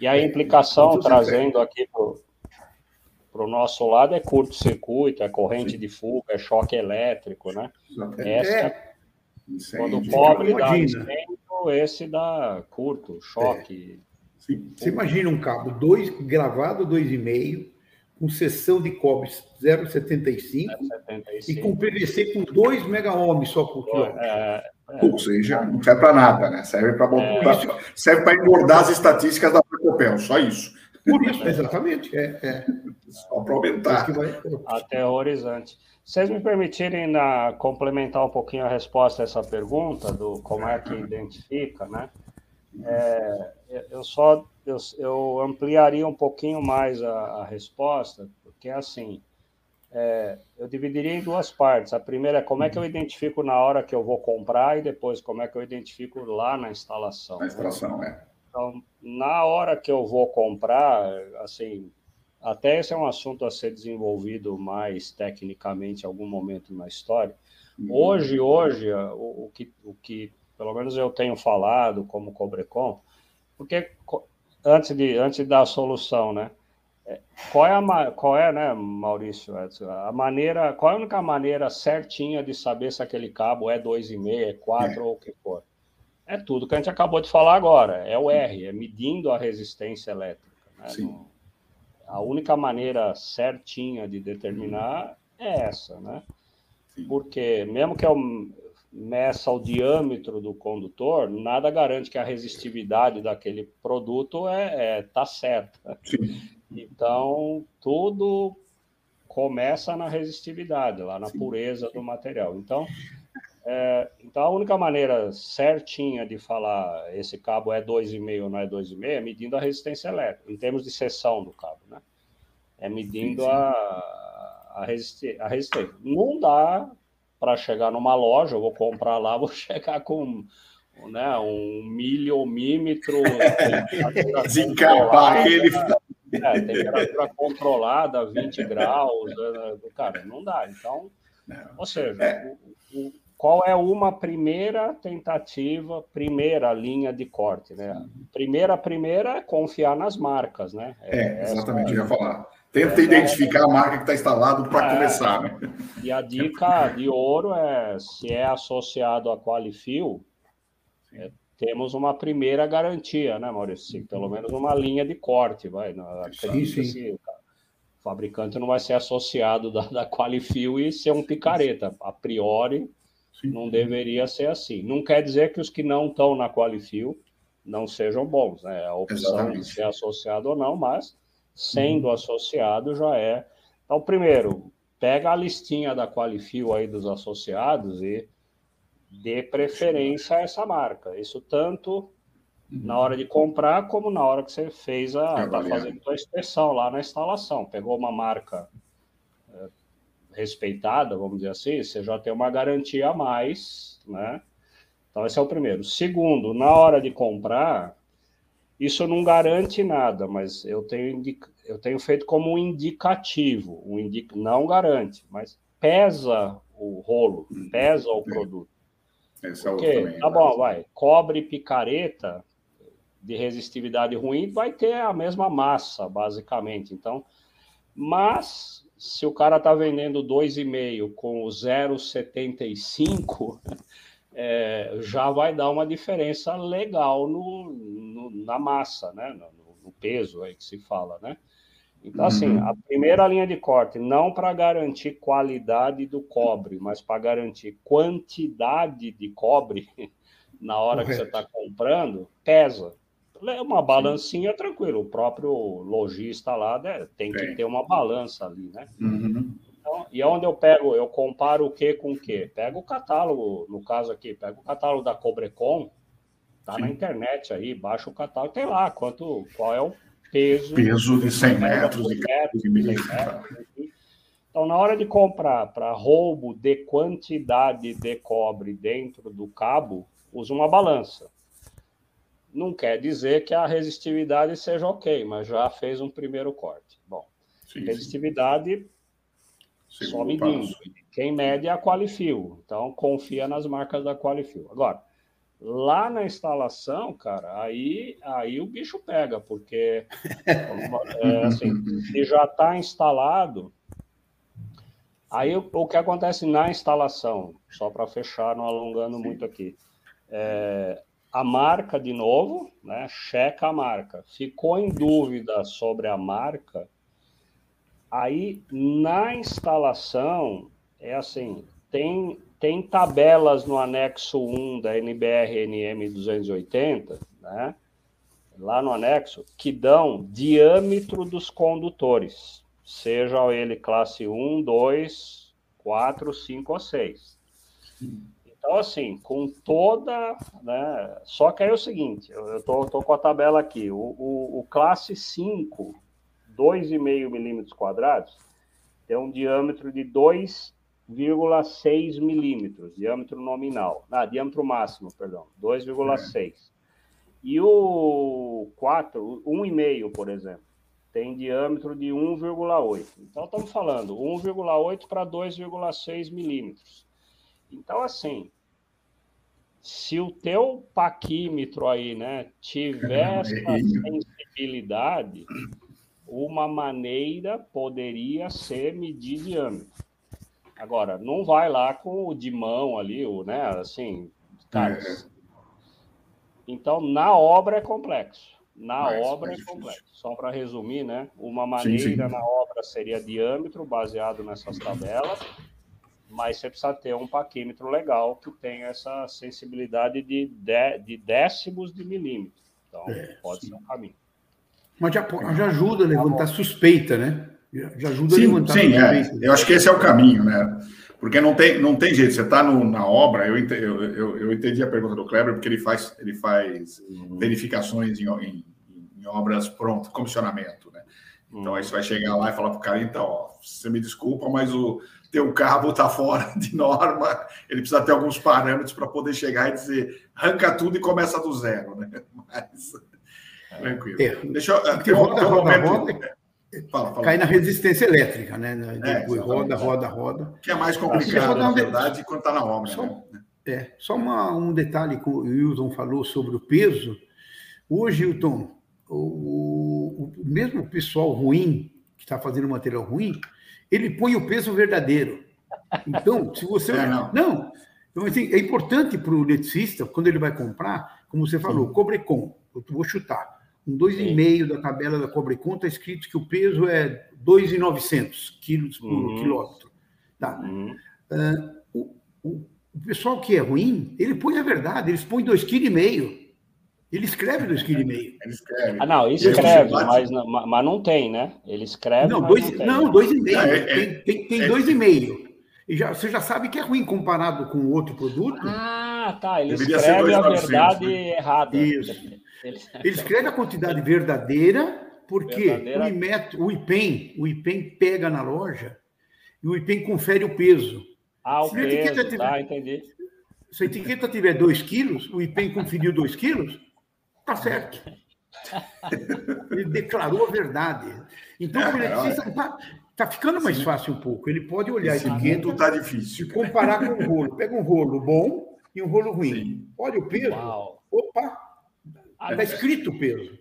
E a é, implicação, trazendo aqui para o nosso lado é curto-circuito, é corrente Sim. de fuga, é choque elétrico, né? Essa, é. Quando o cobre dá incêndio, esse dá curto, choque. É. Você imagina um cabo dois, gravado 2,5, com seção de cobre 0,75 e com PVC com 2 mega-ohms só por quilômetro. É, é, Ou seja, não serve para nada, né? Serve para é. serve para engordar as estatísticas da Procopel, só isso. Por isso, exatamente. É, é. Só para aumentar. Aterrorizante. Vocês me permitirem na, complementar um pouquinho a resposta a essa pergunta, do como é que identifica, né? É, eu só eu, eu, ampliaria um pouquinho mais a, a resposta, porque assim, é, eu dividiria em duas partes. A primeira é como é que eu identifico na hora que eu vou comprar e depois como é que eu identifico lá na instalação. Na instalação, né? é. Então, na hora que eu vou comprar, assim, até esse é um assunto a ser desenvolvido mais tecnicamente em algum momento na história. Uhum. Hoje, hoje, o, o, que, o que pelo menos eu tenho falado como Cobrecon, porque antes de antes da solução, né? É, qual é a qual é, né, Maurício, a maneira, qual é a única maneira certinha de saber se aquele cabo é 2,5, é 4 é. ou o que for? é tudo que a gente acabou de falar agora, é o R, é medindo a resistência elétrica. Né? a única maneira certinha de determinar é essa, né? Porque mesmo que eu meça o diâmetro do condutor, nada garante que a resistividade daquele produto é, é tá certa. Sim. Então, tudo começa na resistividade, lá na Sim. pureza do material. Então, é, então, a única maneira certinha de falar esse cabo é 2,5 ou não é 2,5 é medindo a resistência elétrica, em termos de seção do cabo, né? É medindo sim, sim. A, a, resisti a resistência. Não dá para chegar numa loja, eu vou comprar lá, vou chegar com né, um milhomímetro. Desencapar aquele. É, temperatura controlada, 20 graus, né, cara, não dá. Então, ou seja, é. o, o qual é uma primeira tentativa, primeira linha de corte, né? Primeira, primeira é confiar nas marcas, né? É, é exatamente, eu ia falar. Tenta identificar a marca que está instalado para é, começar, né? E a dica de ouro é, se é associado a Qualifil, é, temos uma primeira garantia, né, Maurício? Pelo menos uma linha de corte, vai. Sim, sim. o fabricante não vai ser associado da, da Qualifil e ser um picareta. A priori, Sim. Não deveria ser assim. Não quer dizer que os que não estão na Qualifil não sejam bons, né? A opção Exatamente. de ser associado ou não, mas sendo uhum. associado já é. Então, primeiro, pega a listinha da Qualifil aí dos associados e dê preferência a essa marca. Isso tanto uhum. na hora de comprar como na hora que você fez a tá fazendo a inspeção lá na instalação. Pegou uma marca respeitada, vamos dizer assim, você já tem uma garantia a mais, né? Então, esse é o primeiro. Segundo, na hora de comprar, isso não garante nada, mas eu tenho, eu tenho feito como um indicativo, um indic... não garante, mas pesa o rolo, pesa o produto. Esse é Porque, também, tá bom, vai, cobre picareta de resistividade ruim vai ter a mesma massa, basicamente. Então, mas se o cara está vendendo 2,5 com o 0,75, é, já vai dar uma diferença legal no, no na massa, né? No, no, peso aí que se fala, né? Então, assim, uhum. a primeira linha de corte, não para garantir qualidade do cobre, mas para garantir quantidade de cobre na hora que você está comprando, pesa. É uma balancinha tranquilo. O próprio lojista lá né, tem que ter uma balança ali, né? Uhum. Então, e onde eu pego, eu comparo o que com o que? Pego o catálogo, no caso aqui, pego o catálogo da Cobrecon, tá Sim. na internet aí, baixa o catálogo, tem lá quanto, qual é o peso. Peso de 100 metros, de metros, de metros. Então, na hora de comprar para roubo de quantidade de cobre dentro do cabo, usa uma balança não quer dizer que a resistividade seja ok, mas já fez um primeiro corte. Bom, sim, resistividade sim. Só medindo. Quem mede é a Qualifil, então confia nas marcas da Qualifil. Agora, lá na instalação, cara, aí, aí o bicho pega, porque é, assim, se já está instalado, aí o, o, que acontece na instalação, só para fechar, não alongando sim. muito aqui, é, a marca de novo, né? Checa a marca. Ficou em dúvida sobre a marca, aí na instalação é assim, tem tem tabelas no anexo 1 da NBR NM 280, né? Lá no anexo que dão diâmetro dos condutores, seja ele classe 1, 2, 4, 5 ou 6. Então, assim, com toda. Né, só que aí é o seguinte: eu estou com a tabela aqui. O, o, o classe 5, 2,5 milímetros quadrados, tem um diâmetro de 2,6 milímetros, diâmetro nominal. Ah, diâmetro máximo, perdão, 2,6. E o 4, 1,5, por exemplo, tem diâmetro de 1,8. Então, estamos falando 1,8 para 2,6 milímetros. Então, assim, se o teu paquímetro aí, né, tiver essa sensibilidade, uma maneira poderia ser medir diâmetro. Agora, não vai lá com o de mão ali, o, né, assim, cara. É. Então, na obra é complexo. Na mais, obra mais é complexo. Só para resumir, né, uma maneira sim, sim. na obra seria diâmetro, baseado nessas tabelas mas você precisa ter um paquímetro legal que tenha essa sensibilidade de, de, de décimos de milímetro. Então, é, pode sim. ser um caminho. Mas já, já ajuda a levantar suspeita, né? Já ajuda sim, a levantar sim, suspeita. É. Eu acho que esse é o caminho, né? Porque não tem, não tem jeito. Você está na obra, eu entendi, eu, eu, eu, entendi a pergunta do Kleber, porque ele faz, ele faz uhum. verificações em, em, em, obras prontas, comissionamento, né? Então, aí você vai chegar lá e falar para o cara, então, ó, você me desculpa, mas o, teu cabo está fora de norma, ele precisa ter alguns parâmetros para poder chegar e dizer, arranca tudo e começa do zero, né? Mas, tranquilo. É, Deixa eu. Porque roda, roda, momento... roda, fala, fala. cai na resistência elétrica, né? É, roda, roda, roda. Que é mais complicado, na verdade, quando está na obra. Só, né? É, só uma, um detalhe que o Wilton falou sobre o peso. Hoje, Wilton, o, o mesmo pessoal ruim, que está fazendo material ruim, ele põe o peso verdadeiro. Então, se você. É, não. não. Então, assim, é importante para o eletricista, quando ele vai comprar, como você falou, Sim. Cobrecon, eu vou chutar. Um 2,5 da tabela da Cobrecon está escrito que o peso é 2,900 quilos por uhum. quilômetro. Tá. Uhum. Uh, o, o, o, pessoal que é ruim, ele põe a verdade, eles põem 2,5 kg. Ele escreve 2,5 kg. Ele escreve. Ah, não, escreve, mas, mas não tem, né? Ele escreve. Não, dois, não, 2,5. É, é, tem tem, tem é, 2,5. E já, você já sabe que é ruim comparado com outro produto. Ah, tá. Ele escreve a verdade né? errada. Isso. Ele... ele escreve a quantidade verdadeira, porque verdadeira... O, IMET, o IPEM, o IPEM pega na loja e o IPEM confere o peso. Ah, o peso, tiver, tá, entendi. Se a etiqueta tiver 2 quilos, o IPEM conferiu 2 quilos, Tá certo. Ele declarou a verdade. Então, é, o eletricista está tá ficando mais Sim. fácil um pouco. Ele pode olhar Esse etiqueta tá difícil. e comparar com um rolo. Pega um rolo bom e um rolo ruim. Sim. Olha o peso. Uau. Opa! Está escrito o peso.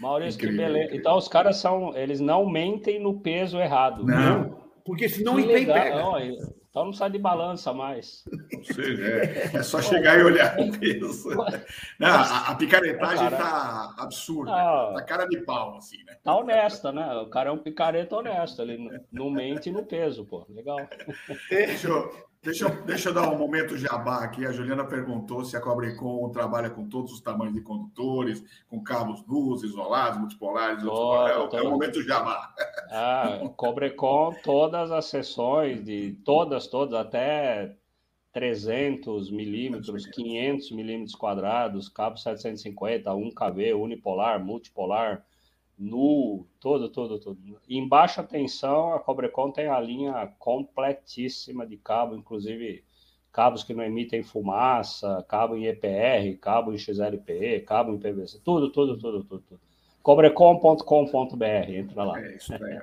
Maurício, incrível, que beleza. Então os caras são, eles não mentem no peso errado. Não. Porque senão IPEM pega. Não, então não sai de balança mais. Ou seja, é, é só chegar e olhar o peso. Não, a, a picaretagem está absurda. Está tá cara de pau, assim, né? Tá honesta, né? O cara é um picareta honesto. Ele não mente no peso, pô. Legal. Deixa eu, Deixa eu, deixa eu dar um momento jabá aqui. A Juliana perguntou se a Cobrecon trabalha com todos os tamanhos de condutores, com cabos nus, isolados, multipolares. Oh, é, é o momento jabá. Ah, Cobrecon, todas as sessões, de todas, todas, até 300 milímetros, 500 milímetros quadrados, cabo 750, 1 kV, unipolar, multipolar, nu, todo, todo, todo. Em baixa tensão, a Cobrecon tem a linha completíssima de cabo, inclusive cabos que não emitem fumaça, cabo em EPR, cabo em XLPE, cabo em PVC, tudo, tudo, tudo, tudo. tudo. Cobrecon.com.br, entra lá. É isso aí.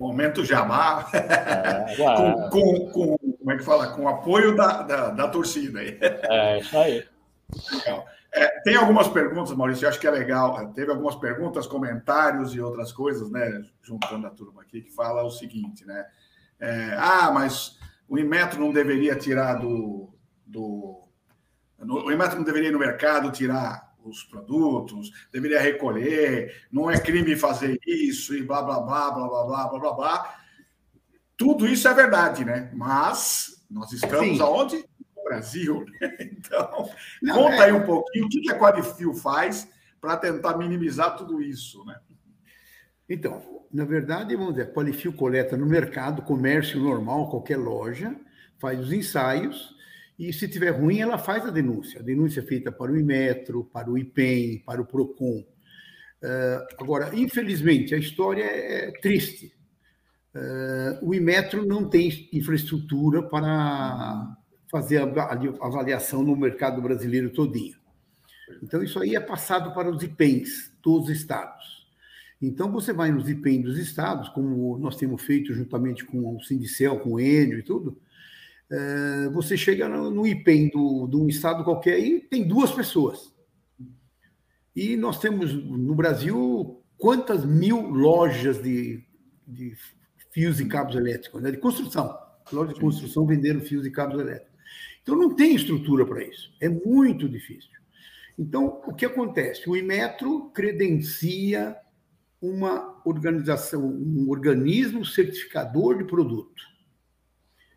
Momento Jabá, é, com, com, com, como é que fala? Com apoio da, da, da torcida aí. É, isso aí. Legal. É, tem algumas perguntas, Maurício, eu acho que é legal. É, teve algumas perguntas, comentários e outras coisas, né? Juntando a turma aqui, que fala o seguinte, né? É, ah, mas o Inmetro não deveria tirar do. do o Inmetro não deveria ir no mercado tirar os produtos, deveria recolher, não é crime fazer isso e blá, blá, blá, blá, blá, blá, blá, blá. blá. Tudo isso é verdade, né? Mas nós estamos Sim. aonde? Brasil. Né? Então, Não, conta é... aí um pouquinho o que a Qualifio faz para tentar minimizar tudo isso, né? Então, na verdade, vamos dizer, a Qualifio coleta no mercado, comércio normal, qualquer loja, faz os ensaios e se tiver ruim, ela faz a denúncia. A denúncia é feita para o Imetro, para o IPEM, para o PROCON. Uh, agora, infelizmente, a história é triste. Uh, o Imetro não tem infraestrutura para fazer a avaliação no mercado brasileiro todinho. Então, isso aí é passado para os IPENs dos estados. Então, você vai nos IPENs dos estados, como nós temos feito juntamente com o Sindicel, com o Enio e tudo, é, você chega no IPEN do, de um estado qualquer e tem duas pessoas. E nós temos no Brasil quantas mil lojas de, de fios e cabos elétricos, né? de construção. Lojas de construção vendendo fios e cabos elétricos. Então, não tem estrutura para isso. É muito difícil. Então, o que acontece? O Imetro credencia uma organização, um organismo certificador de produto.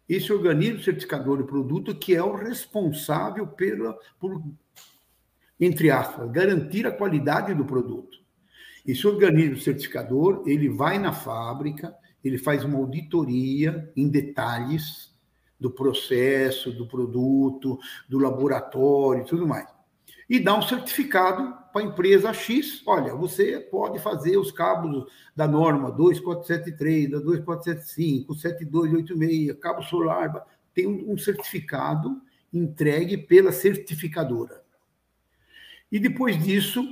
Esse organismo certificador de produto que é o responsável pela, por, entre aspas, garantir a qualidade do produto. Esse organismo certificador, ele vai na fábrica, ele faz uma auditoria em detalhes, do processo, do produto, do laboratório e tudo mais. E dá um certificado para a empresa X. Olha, você pode fazer os cabos da norma 2473, da 2475, 7286, cabo solar. Tem um certificado entregue pela certificadora. E depois disso,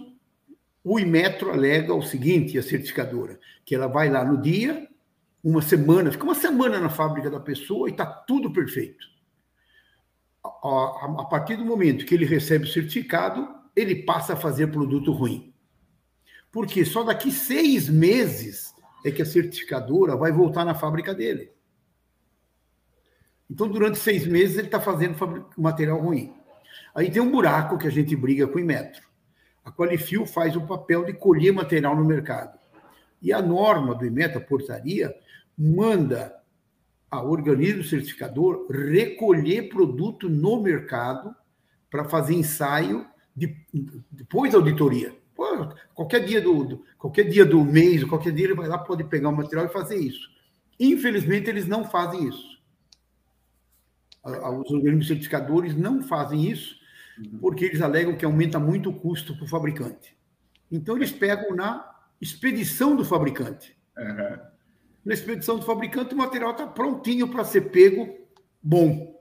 o Imetro alega o seguinte, a certificadora, que ela vai lá no dia, uma semana, fica uma semana na fábrica da pessoa e está tudo perfeito. A, a, a, partir do momento que ele recebe o certificado, ele passa a fazer produto ruim. Porque só daqui seis meses é que a certificadora vai voltar na fábrica dele. Então, durante seis meses, ele está fazendo material ruim. Aí tem um buraco que a gente briga com o Inmetro. A Qualifil faz o papel de colher material no mercado. E a norma do Inmetro, a portaria, manda ao organismo certificador recolher produto no mercado para fazer ensaio de, depois da auditoria. Pô, qualquer dia do, do, qualquer dia do mês, qualquer dia ele vai lá pode pegar o material e fazer isso. Infelizmente eles não fazem isso. Os organismos certificadores não fazem isso porque eles alegam que aumenta muito o custo para o fabricante. Então eles pegam na expedição do fabricante. Uhum na expedição do fabricante, o material está prontinho para ser pego bom.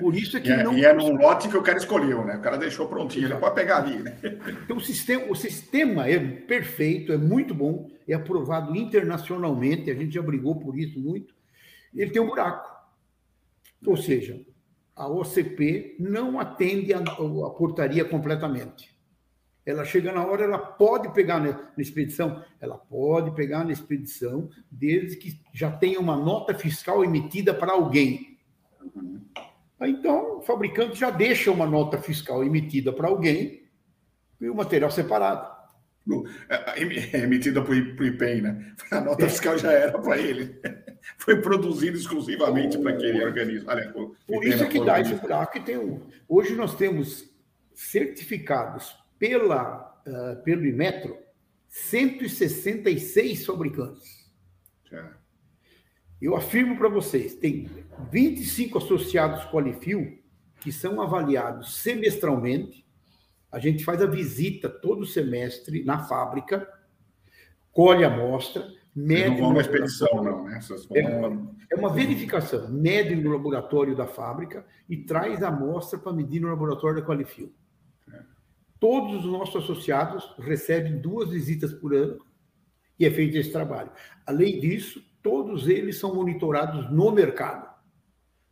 Por isso é que e é, não. E é num lote que o cara escolheu, né? O cara deixou prontinho, ele pode pegar ali, né? Então, o sistema, o sistema é perfeito, é muito bom, é aprovado internacionalmente, a gente já brigou por isso muito. Ele tem um buraco. Ou seja, a OCP não atende a, a portaria completamente. Ela chega na hora, ela pode pegar na, expedição? Ela pode pegar na expedição, desde que já tenha uma nota fiscal emitida para alguém. Então, o fabricante já deixa uma nota fiscal emitida para alguém e o material separado. É, é, emitida por, por IPEM, né? A nota fiscal já era para ele. Foi produzido exclusivamente para aquele organismo. Olha, por, por isso é que dá esse buraco. Tem um... Hoje nós temos certificados pela, uh, pelo Imetro 166 fabricantes. Eu afirmo para vocês, tem 25 associados Qualifil que são avaliados semestralmente a gente faz a visita todo semestre na fábrica, colhe a amostra, mede. Não vão uma expedição, não, né? É, é, uma verificação. Mede no laboratório da fábrica e traz a amostra para medir no laboratório da Qualifil. Todos os nossos associados recebem duas visitas por ano e é feito esse trabalho. Além disso, todos eles são monitorados no mercado.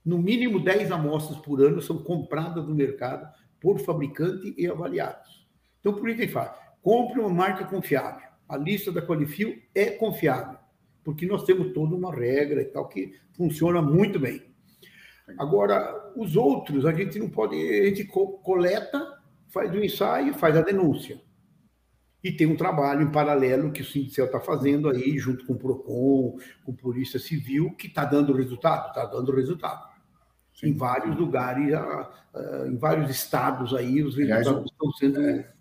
No mínimo 10 amostras por ano são compradas no mercado por fabricante e avaliados. Então, por item fácil, compre uma marca confiável. A lista da Qualifil é confiável, porque nós temos toda uma regra e tal que funciona muito bem. Agora, os outros, a gente não pode, a gente coleta, faz o ensaio, faz a denúncia. E tem um trabalho em paralelo que o Sindicel está fazendo aí, junto com o PROCON, com a Polícia Civil, que está dando resultado, está dando resultado. Sim. Em vários lugares, em vários estados aí, os resultados estão sendo é,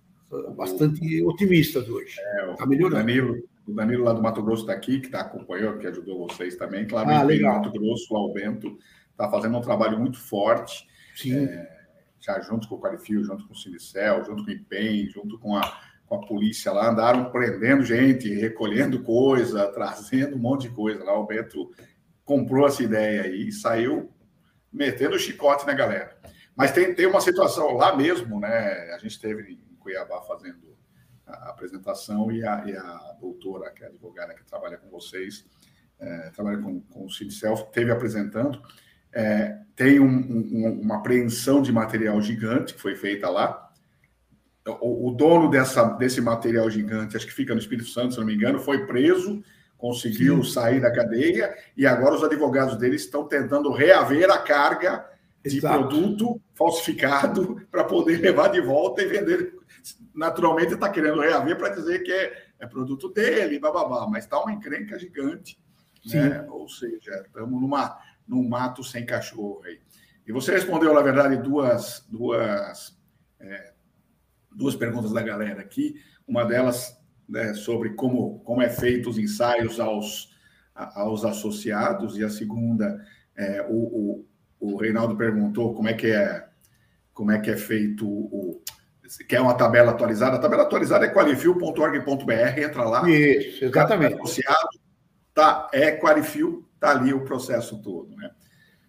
bastante otimistas hoje. É, está melhorando. Danilo, o Danilo lá do Mato Grosso está aqui, que está acompanhando, que ajudou vocês também. Claro, ah, no Mato Grosso, o Bento, está fazendo um trabalho muito forte. Sim. É, já junto com o Qualifio, junto com o Sinicel, junto com o IPEM, junto com a, com a polícia lá, andaram prendendo gente, recolhendo coisa, trazendo um monte de coisa. Lá o Bento comprou essa ideia aí e saiu metendo o chicote na galera. Mas tem, tem uma situação lá mesmo, né? A gente esteve em Cuiabá fazendo a apresentação e a, e a doutora, que é a advogada que trabalha com vocês, é, trabalha com, com o Cidicel, esteve apresentando. É, tem um, um, uma apreensão de material gigante que foi feita lá. O, o, dono dessa, desse material gigante, acho que fica no Espírito Santo, se não me engano, foi preso conseguiu Sim. sair da cadeia e agora os advogados dele estão tentando reaver a carga de Exato. produto falsificado para poder levar de volta e vender. Naturalmente está querendo reaver para dizer que é, é, produto dele, bababá, mas está uma encrenca gigante. Né? Ou seja, estamos numa, num mato sem cachorro aí. E você respondeu, na verdade, duas, duas, é, duas perguntas da galera aqui. Uma delas né, sobre como, como é feito os ensaios aos, aos associados, e a segunda, é, o, o, o Reinaldo perguntou como é que é, como é, que é feito o, quer uma tabela atualizada? A tabela atualizada é qualifil.org.br, entra lá. Isso, exatamente. Associado, tá, é Qualifil, tá ali o processo todo, né?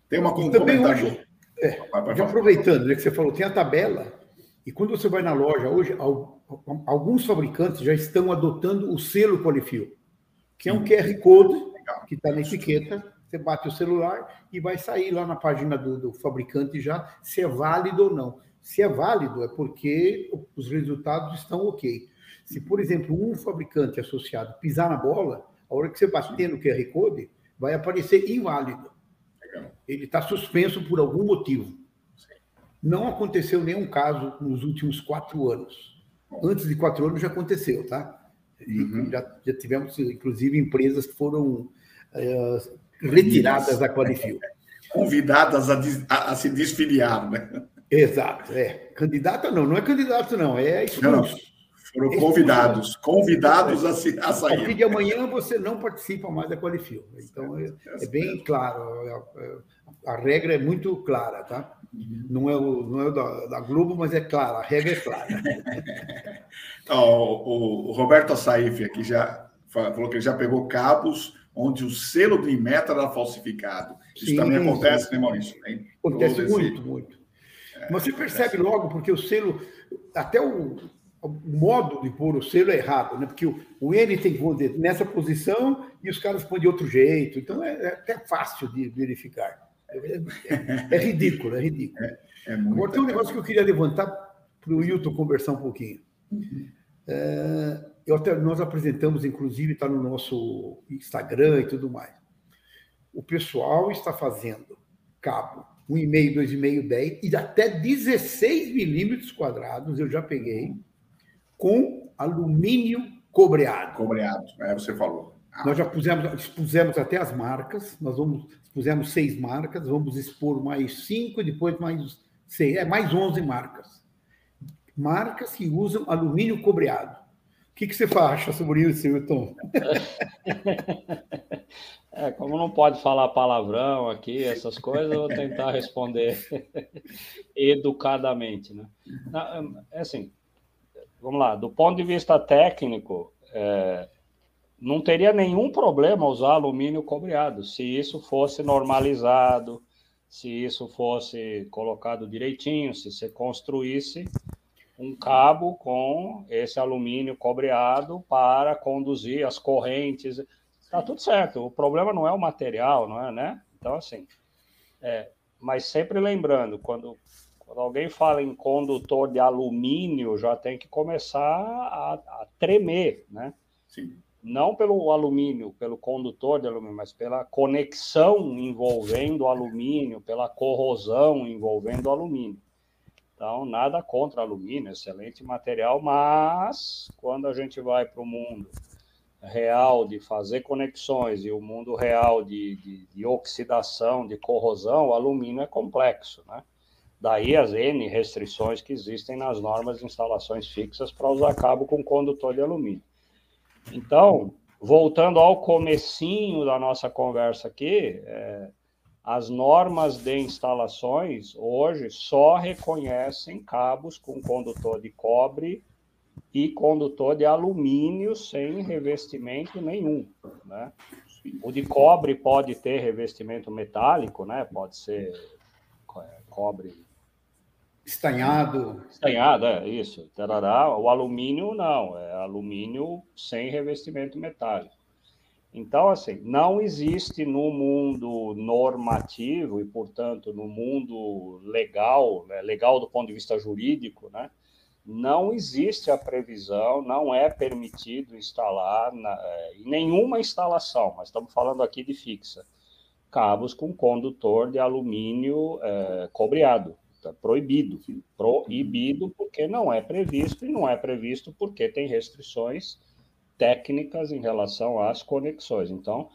Tem uma um comentário. Hoje, é, aproveitando né, que você falou, tem a tabela, e quando você vai na loja hoje, alguns fabricantes já estão adotando o selo Qualifil, que é um QR Code que está na etiqueta. Você bate o celular e vai sair lá na página do, do fabricante já se é válido ou não. Se é válido, é porque os resultados estão ok. Se, por exemplo, um fabricante associado pisar na bola, a hora que você bater no QR Code, vai aparecer inválido. Ele está suspenso por algum motivo. Não aconteceu nenhum caso nos últimos quatro anos. Antes de quatro anos já aconteceu, tá? Uhum. Já, já, tivemos, inclusive, empresas que foram é, retiradas da Qualifil. Convidadas a, a, a, se desfiliar, né? Exato, é. Candidata não, não é candidato, não, é expulso. Foram convidados, convidados a, se, a sair. A partir de amanhã você não participa mais da Qualifil. Então, é, é bem claro, a, a regra é muito clara, tá? Não é o, não é o da, da, Globo, mas é claro, a regra é clara. o, o, Roberto Saif aqui já falou que ele já pegou cabos onde o selo do Inmetro era falsificado. Isso sim, também acontece, sim. né, Maurício? Acontece muito, esse... muito. É, mas você percebe logo, porque o selo, até o, o, modo de pôr o selo é errado, né? Porque o, o N tem que pôr nessa posição e os caras põem de outro jeito. Então é, é até fácil de verificar. É, é, ridículo, é ridículo. É, é Agora tem um negócio que eu queria levantar para o Hilton conversar um pouquinho. É, eu até, nós apresentamos, inclusive, está no nosso Instagram e tudo mais. O pessoal está fazendo cabo 1,5, 2,5, 10 e até 16 milímetros quadrados, eu já peguei, com alumínio cobreado. Cobreado, é, você falou. Ah. Nós já pusemos, pusemos até as marcas, nós vamos, pusemos seis marcas, vamos expor mais cinco, depois mais seis, é mais 11 marcas. Marcas que usam alumínio cobreado. O que, que você acha sobre isso, Wilton? É, como não pode falar palavrão aqui, essas coisas, eu vou tentar responder educadamente. Né? É assim, vamos lá, do ponto de vista técnico, é, não teria nenhum problema usar alumínio cobreado, se isso fosse normalizado, se isso fosse colocado direitinho, se você construísse um cabo com esse alumínio cobreado para conduzir as correntes. Tá tudo certo. O problema não é o material, não é, né? Então, assim, é, mas sempre lembrando, quando, quando alguém fala em condutor de alumínio, já tem que começar a, a tremer, né? Sim. Não pelo alumínio, pelo condutor de alumínio, mas pela conexão envolvendo o alumínio, pela corrosão envolvendo o alumínio. Então, nada contra alumínio, excelente material, mas quando a gente vai para o mundo real de fazer conexões e o mundo real de, de, de, oxidação, de corrosão, o alumínio é complexo, né? Daí as N restrições que existem nas normas de instalações fixas para usar cabo com condutor de alumínio. Então, voltando ao comecinho da nossa conversa aqui, é, as normas de instalações hoje só reconhecem cabos com condutor de cobre e condutor de alumínio sem revestimento nenhum, né? O de cobre pode ter revestimento metálico, né? Pode ser é, cobre estanhado. Estanhado, é isso. Tarará. O alumínio não, é alumínio sem revestimento metálico. Então, assim, não existe no mundo normativo e, portanto, no mundo legal, né, legal do ponto de vista jurídico, né, não existe a previsão, não é permitido instalar na, é, em nenhuma instalação, mas estamos falando aqui de fixa, cabos com condutor de alumínio é, cobreado. Está proibido. Proibido porque não é previsto, e não é previsto porque tem restrições técnicas em relação às conexões. Então,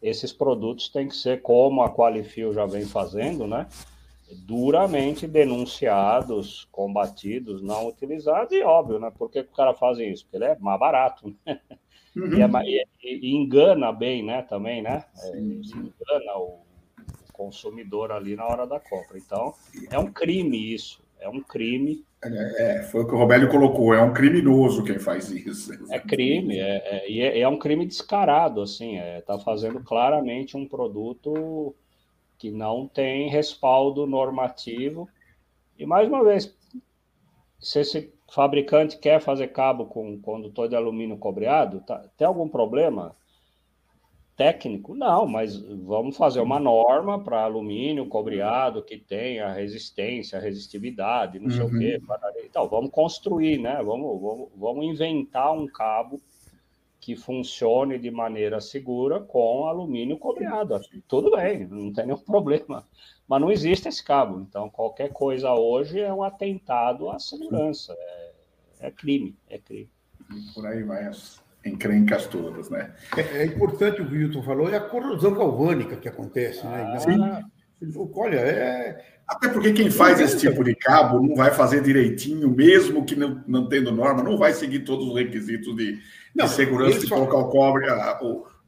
esses produtos têm que ser, como a Qualifio já vem fazendo, né? Duramente denunciados, combatidos, não utilizados, e óbvio, né? Por que, o cara faz isso? Porque ele é mais barato, né? Uhum. E, é, e, e, engana bem, né? Também, né? É, engana o consumidor ali na hora da compra. Então, é um crime isso. É um crime é, é, foi o que o Robélio colocou, é um criminoso quem faz isso. É crime, é, é, é, é um crime descarado, assim, está é, fazendo claramente um produto que não tem respaldo normativo. E mais uma vez, se esse fabricante quer fazer cabo com condutor de alumínio cobreado, tá, tem algum problema? Técnico? Não, mas vamos fazer uma norma para alumínio cobreado que tenha resistência, resistividade, não uhum. sei o quê. Uhum. Então, vamos construir, né? Vamos, vamos, vamos inventar um cabo que funcione de maneira segura com alumínio cobreado. Tudo bem, não tem nenhum problema. Mas não existe esse cabo. Então, qualquer coisa hoje é um atentado à segurança. É, é crime, é crime. Por aí vai encrencas todas, né? É, é, importante o que o Wilton falou, é a corrosão galvânica que acontece, né? Sim. Olha, é. Até porque quem faz esse tipo de cabo não vai fazer direitinho, mesmo que não, não tendo norma, não vai seguir todos os requisitos de, não, de segurança de colocar o cobre, a,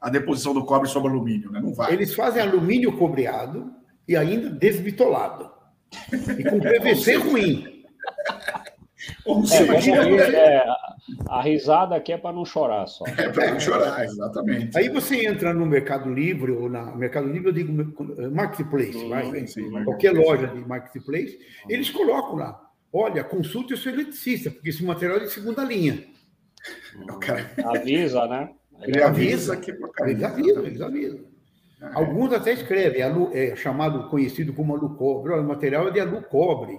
a, deposição do cobre sobre alumínio, né? Não vai. Eles fazem alumínio cobreado e ainda desbitolado. E com PVC ruim. Ou seja, é, é, a risada aqui é para não chorar só. É para não chorar, exatamente. Aí você entra no Mercado Livre, ou na Mercado Livre, eu digo Marketplace, sim, vai, sim, qualquer loja de Marketplace, eles colocam lá, olha, consulte o seu eletricista, porque esse material é de segunda linha. Cara... Avisa, né? Ele avisa que Eles avisam, eles avisam. É. Alguns até escrevem, é, chamado, conhecido como alu cobre. O material é de alu cobre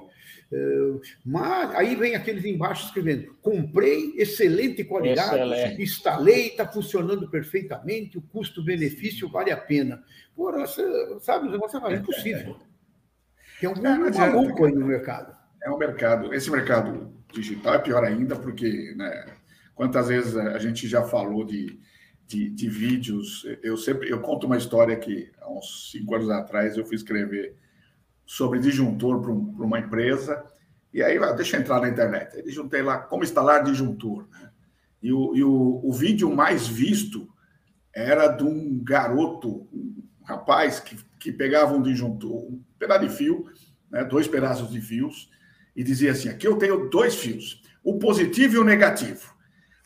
mas aí vem aqueles embaixo escrevendo: comprei, excelente qualidade, excelente. instalei, está funcionando perfeitamente, o custo-benefício vale a pena. Porra, sabe, o negócio é impossível. Tem algum é, maluco aí no mercado. É o mercado. Esse mercado digital é pior ainda, porque né, quantas vezes a gente já falou de, de, de, vídeos. Eu sempre eu conto uma história que há uns cinco anos atrás eu fui escrever sobre disjuntor para um, uma empresa. E aí, deixa eu entrar na internet. Aí juntei lá como instalar disjuntor. Né? E, o, e o, o vídeo mais visto era de um garoto, um rapaz que, que pegava um disjuntor, um pedaço de fio, né, dois pedaços de fios, e dizia assim: aqui eu tenho dois fios, o positivo e o negativo.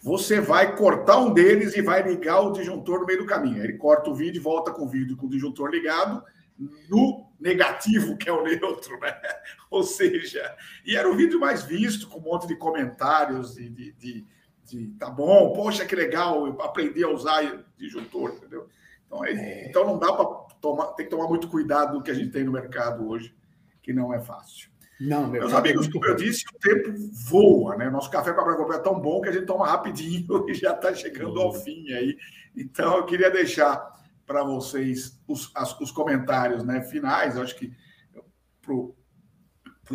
Você vai cortar um deles e vai ligar o disjuntor no meio do caminho. Ele corta o vídeo e volta com o vídeo com o disjuntor ligado no negativo, que é o neutro, né? Ou seja, e era o vídeo mais visto, com um monte de comentários e de, de, de, tá bom, poxa, que legal, eu aprendi a usar disjuntor, entendeu? Então, é, então não dá para tomar, tem que tomar muito cuidado do que a gente tem no mercado hoje, que não é fácil. Não, Meus amigos, como eu disse, o tempo voa, né? Nosso café com a Branco é tão bom que a gente toma rapidinho e já está chegando ao fim aí. Então, eu queria deixar para vocês os, as, os comentários né, finais. Eu acho que para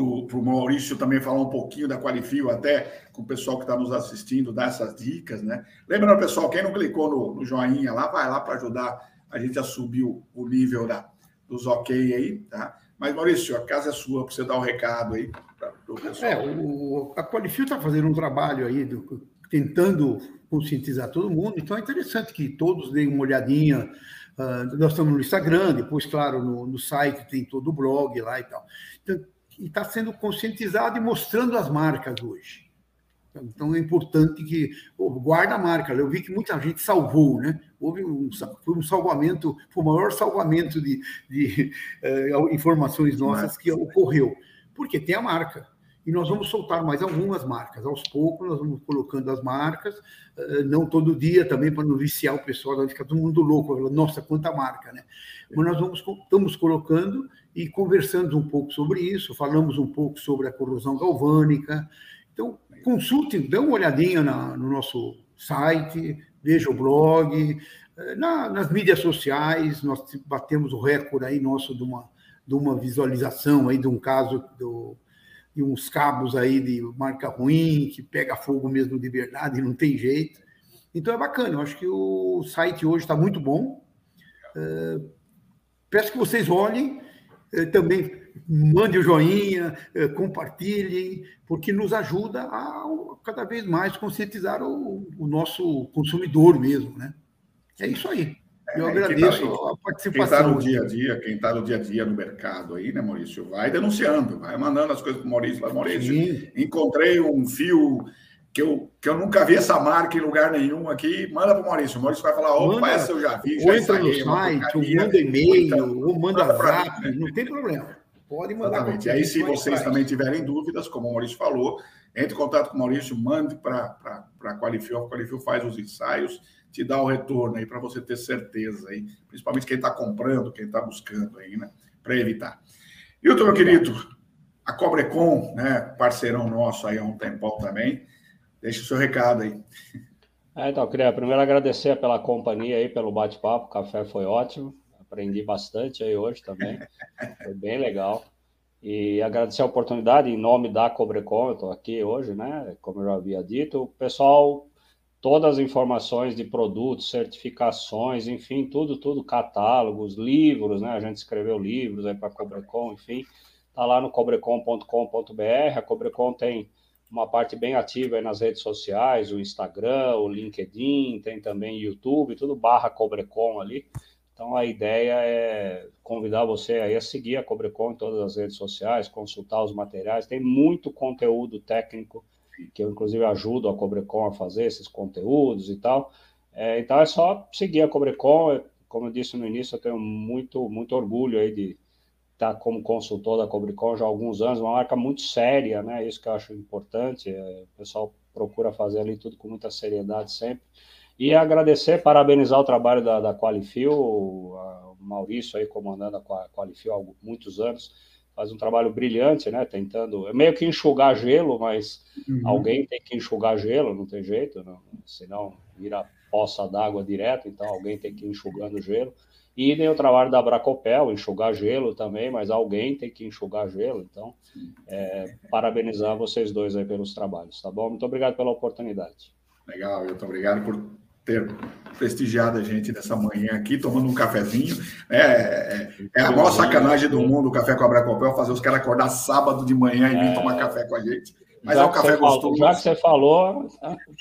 o Maurício também falar um pouquinho da Qualifio, até com o pessoal que está nos assistindo, dar essas dicas, né? Lembrando, pessoal, quem não clicou no, no joinha lá, vai lá para ajudar a gente a subir o, o nível da, dos ok aí, tá? Mas, Maurício, a casa é sua para você dar um recado aí para o pessoal. É, o, a Qualifio está fazendo um trabalho aí, do, tentando conscientizar todo mundo, então é interessante que todos deem uma olhadinha. Uh, nós estamos no Instagram, depois, claro, no, no, site tem todo o blog lá e tal. Então, e está sendo conscientizado e mostrando as marcas hoje. Então é importante que oh, guarda a marca. Eu vi que muita gente salvou, né? Houve um, foi um salvamento, foi o maior salvamento de, de uh, informações nossas que ocorreu, porque tem a marca. E nós vamos soltar mais algumas marcas. Aos poucos, nós vamos colocando as marcas, uh, não todo dia também, para não viciar o pessoal, vai ficar todo mundo louco, nossa, quanta marca, né? Mas nós vamos, estamos colocando e conversando um pouco sobre isso, falamos um pouco sobre a corrosão galvânica. Então, consulte, dê uma olhadinha na, no nosso site, veja o blog, eh, na, nas mídias sociais, nós batemos o recorde aí nosso de uma, de uma visualização aí de um caso do, de uns cabos aí de marca ruim, que pega fogo mesmo de verdade, não tem jeito. Então é bacana, eu acho que o site hoje está muito bom. Uh, peço que vocês olhem, uh, também mande o joinha, eh, compartilhem, porque nos ajuda a cada vez mais conscientizar o, o nosso consumidor mesmo, né? É isso aí. Eu é, agradeço tá, a participação. Quem está no dia a dia, quem está no dia a dia no mercado aí, né, Maurício? Vai denunciando, vai mandando as coisas para o Maurício. Lá, Maurício, Sim. encontrei um fio que eu, que eu nunca vi essa marca em lugar nenhum aqui, manda para o Maurício. O Maurício vai falar, opa, essa eu já vi, já entra no site, ou manda e-mail, ou manda, zap, mim, né? não tem problema. Pode mandar. Exatamente. E aí, se vocês também tiverem dúvidas, como o Maurício falou, entre em contato com o Maurício, mande para a Qualifio. A Qualifio faz os ensaios, te dá o retorno aí para você ter certeza aí, principalmente quem está comprando, quem está buscando aí, né? Para evitar. E o meu querido, a Cobrecon, né? Parceirão nosso aí há um tempão também. Deixa o seu recado aí. É, então, queria primeiro agradecer pela companhia aí, pelo bate-papo. O café foi ótimo. Aprendi bastante aí hoje também. Foi bem legal. E agradecer a oportunidade em nome da Cobrecom, eu estou aqui hoje, né? Como eu já havia dito. O pessoal, todas as informações de produtos, certificações, enfim, tudo, tudo, catálogos, livros, né? A gente escreveu livros aí para a Cobrecom, enfim, tá lá no cobrecom.com.br. A Cobrecom tem uma parte bem ativa aí nas redes sociais, o Instagram, o LinkedIn, tem também YouTube, tudo barra Cobrecom ali. Então a ideia é convidar você aí a seguir a Cobrecon em todas as redes sociais, consultar os materiais. Tem muito conteúdo técnico que eu inclusive ajudo a Cobrecon a fazer esses conteúdos e tal. É, então é só seguir a Cobrecon. Como eu disse no início, eu tenho muito muito orgulho aí de estar como consultor da Cobrecon já há alguns anos, uma marca muito séria, né? Isso que eu acho importante. É, o pessoal procura fazer ali tudo com muita seriedade sempre. E agradecer, parabenizar o trabalho da, da Qualifil, o Maurício aí comandando a Qualifil há muitos anos, faz um trabalho brilhante, né? Tentando, é meio que enxugar gelo, mas uhum. alguém tem que enxugar gelo, não tem jeito, não, senão vira poça d'água direto, então alguém tem que ir enxugando gelo. E nem o trabalho da Bracopel, enxugar gelo também, mas alguém tem que enxugar gelo. Então, é, parabenizar vocês dois aí pelos trabalhos, tá bom? Muito obrigado pela oportunidade. Legal, muito obrigado por ter prestigiado a gente nessa manhã aqui, tomando um cafezinho. É, é, é a maior sacanagem do mundo o café com a Bracopel, fazer os caras acordar sábado de manhã e vir é... tomar café com a gente. Mas já é um café gostoso. já que você falou,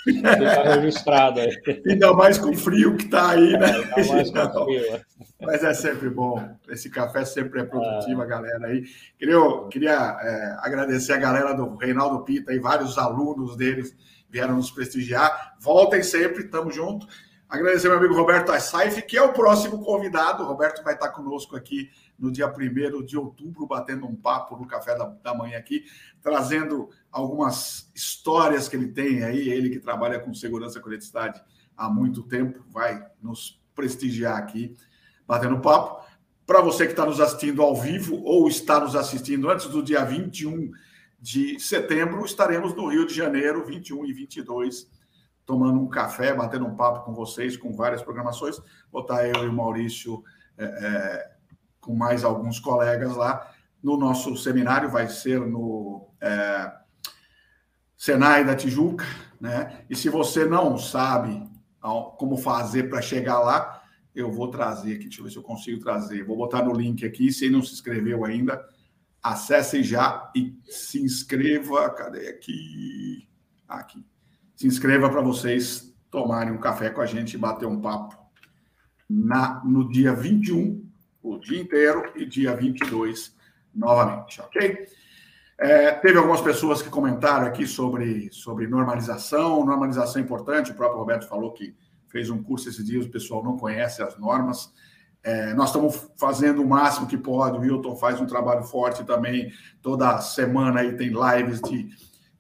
fica registrado aí. Ainda mais com o frio que está aí, né? Ainda mais com frio. É. Mas é sempre bom. Esse café sempre é produtivo, é. a galera aí. Queria, queria é, agradecer a galera do Reinaldo Pita e vários alunos deles vieram nos prestigiar. Voltem sempre, estamos juntos. Agradecer meu amigo Roberto Assaif, que é o próximo convidado. O Roberto vai estar conosco aqui no dia 1 de outubro, batendo um papo no café da, da manhã aqui, trazendo algumas histórias que ele tem aí. Ele que trabalha com segurança e coletividade há muito tempo, vai nos prestigiar aqui, batendo papo. Para você que está nos assistindo ao vivo ou está nos assistindo antes do dia 21 de setembro, estaremos no Rio de Janeiro, 21 e 22, tomando um café, batendo um papo com vocês, com várias programações. Vou estar eu e o Maurício é, é, com mais alguns colegas lá. No nosso seminário, vai ser no é, Senai da Tijuca, né? E se você não sabe como fazer para chegar lá, eu vou trazer aqui, deixa eu ver se eu consigo trazer. Vou botar no link aqui, se não se inscreveu ainda, acessem já e se inscreva. Cadê aqui? Aqui. Se inscreva para vocês tomarem um café com a gente e bater um papo na, no dia 21, o dia inteiro, e dia 22 novamente, ok? É, teve algumas pessoas que comentaram aqui sobre, sobre normalização. Normalização é importante, o próprio Roberto falou que fez um curso esses dias, o pessoal não conhece as normas. É, nós estamos fazendo o máximo que pode. O Wilton faz um trabalho forte também. Toda semana aí tem lives de,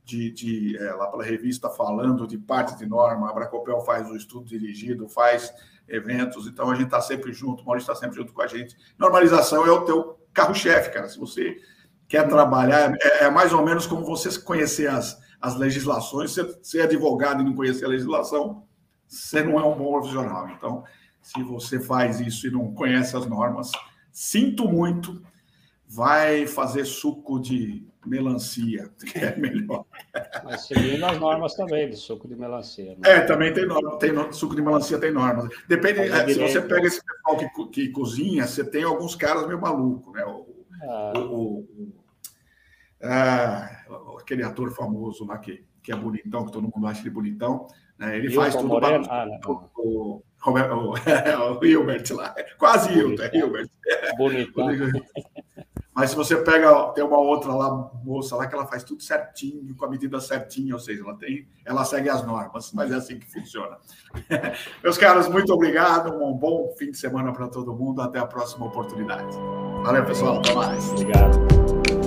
de, de é, lá pela revista falando de parte de norma. A Bracopel faz o estudo dirigido, faz eventos. Então a gente está sempre junto. O Maurício está sempre junto com a gente. Normalização é o teu carro-chefe, cara. Se você quer trabalhar, é, é, mais ou menos como você conhecer as, as legislações. Se ser é advogado e não conhecer a legislação, você não é um bom profissional. Então se você faz isso e não conhece as normas, sinto muito, vai fazer suco de melancia, que é melhor. Mas seguindo as normas também de suco de melancia. Né? É, também tem norma, tem suco de melancia tem normas. Depende, é, se você pega esse pessoal que, que cozinha, você tem alguns caras meio malucos, né? O, ah. o, o, ah, aquele ator famoso lá que, que é bonitão, que todo mundo acha ele bonitão, né? ele faz tudo. Moreno? Ah, o, Roberto, o, o Hilbert lá. Quase Hilton, é Hilbert. Bonito. Mas se você pega, tem uma outra lá, moça lá, que ela faz tudo certinho, com a medida certinha, ou seja, ela tem, ela segue as normas, mas é assim que funciona. Meus caros, muito obrigado, um bom fim de semana para todo mundo, até a próxima oportunidade. Valeu, pessoal, até mais. Obrigado.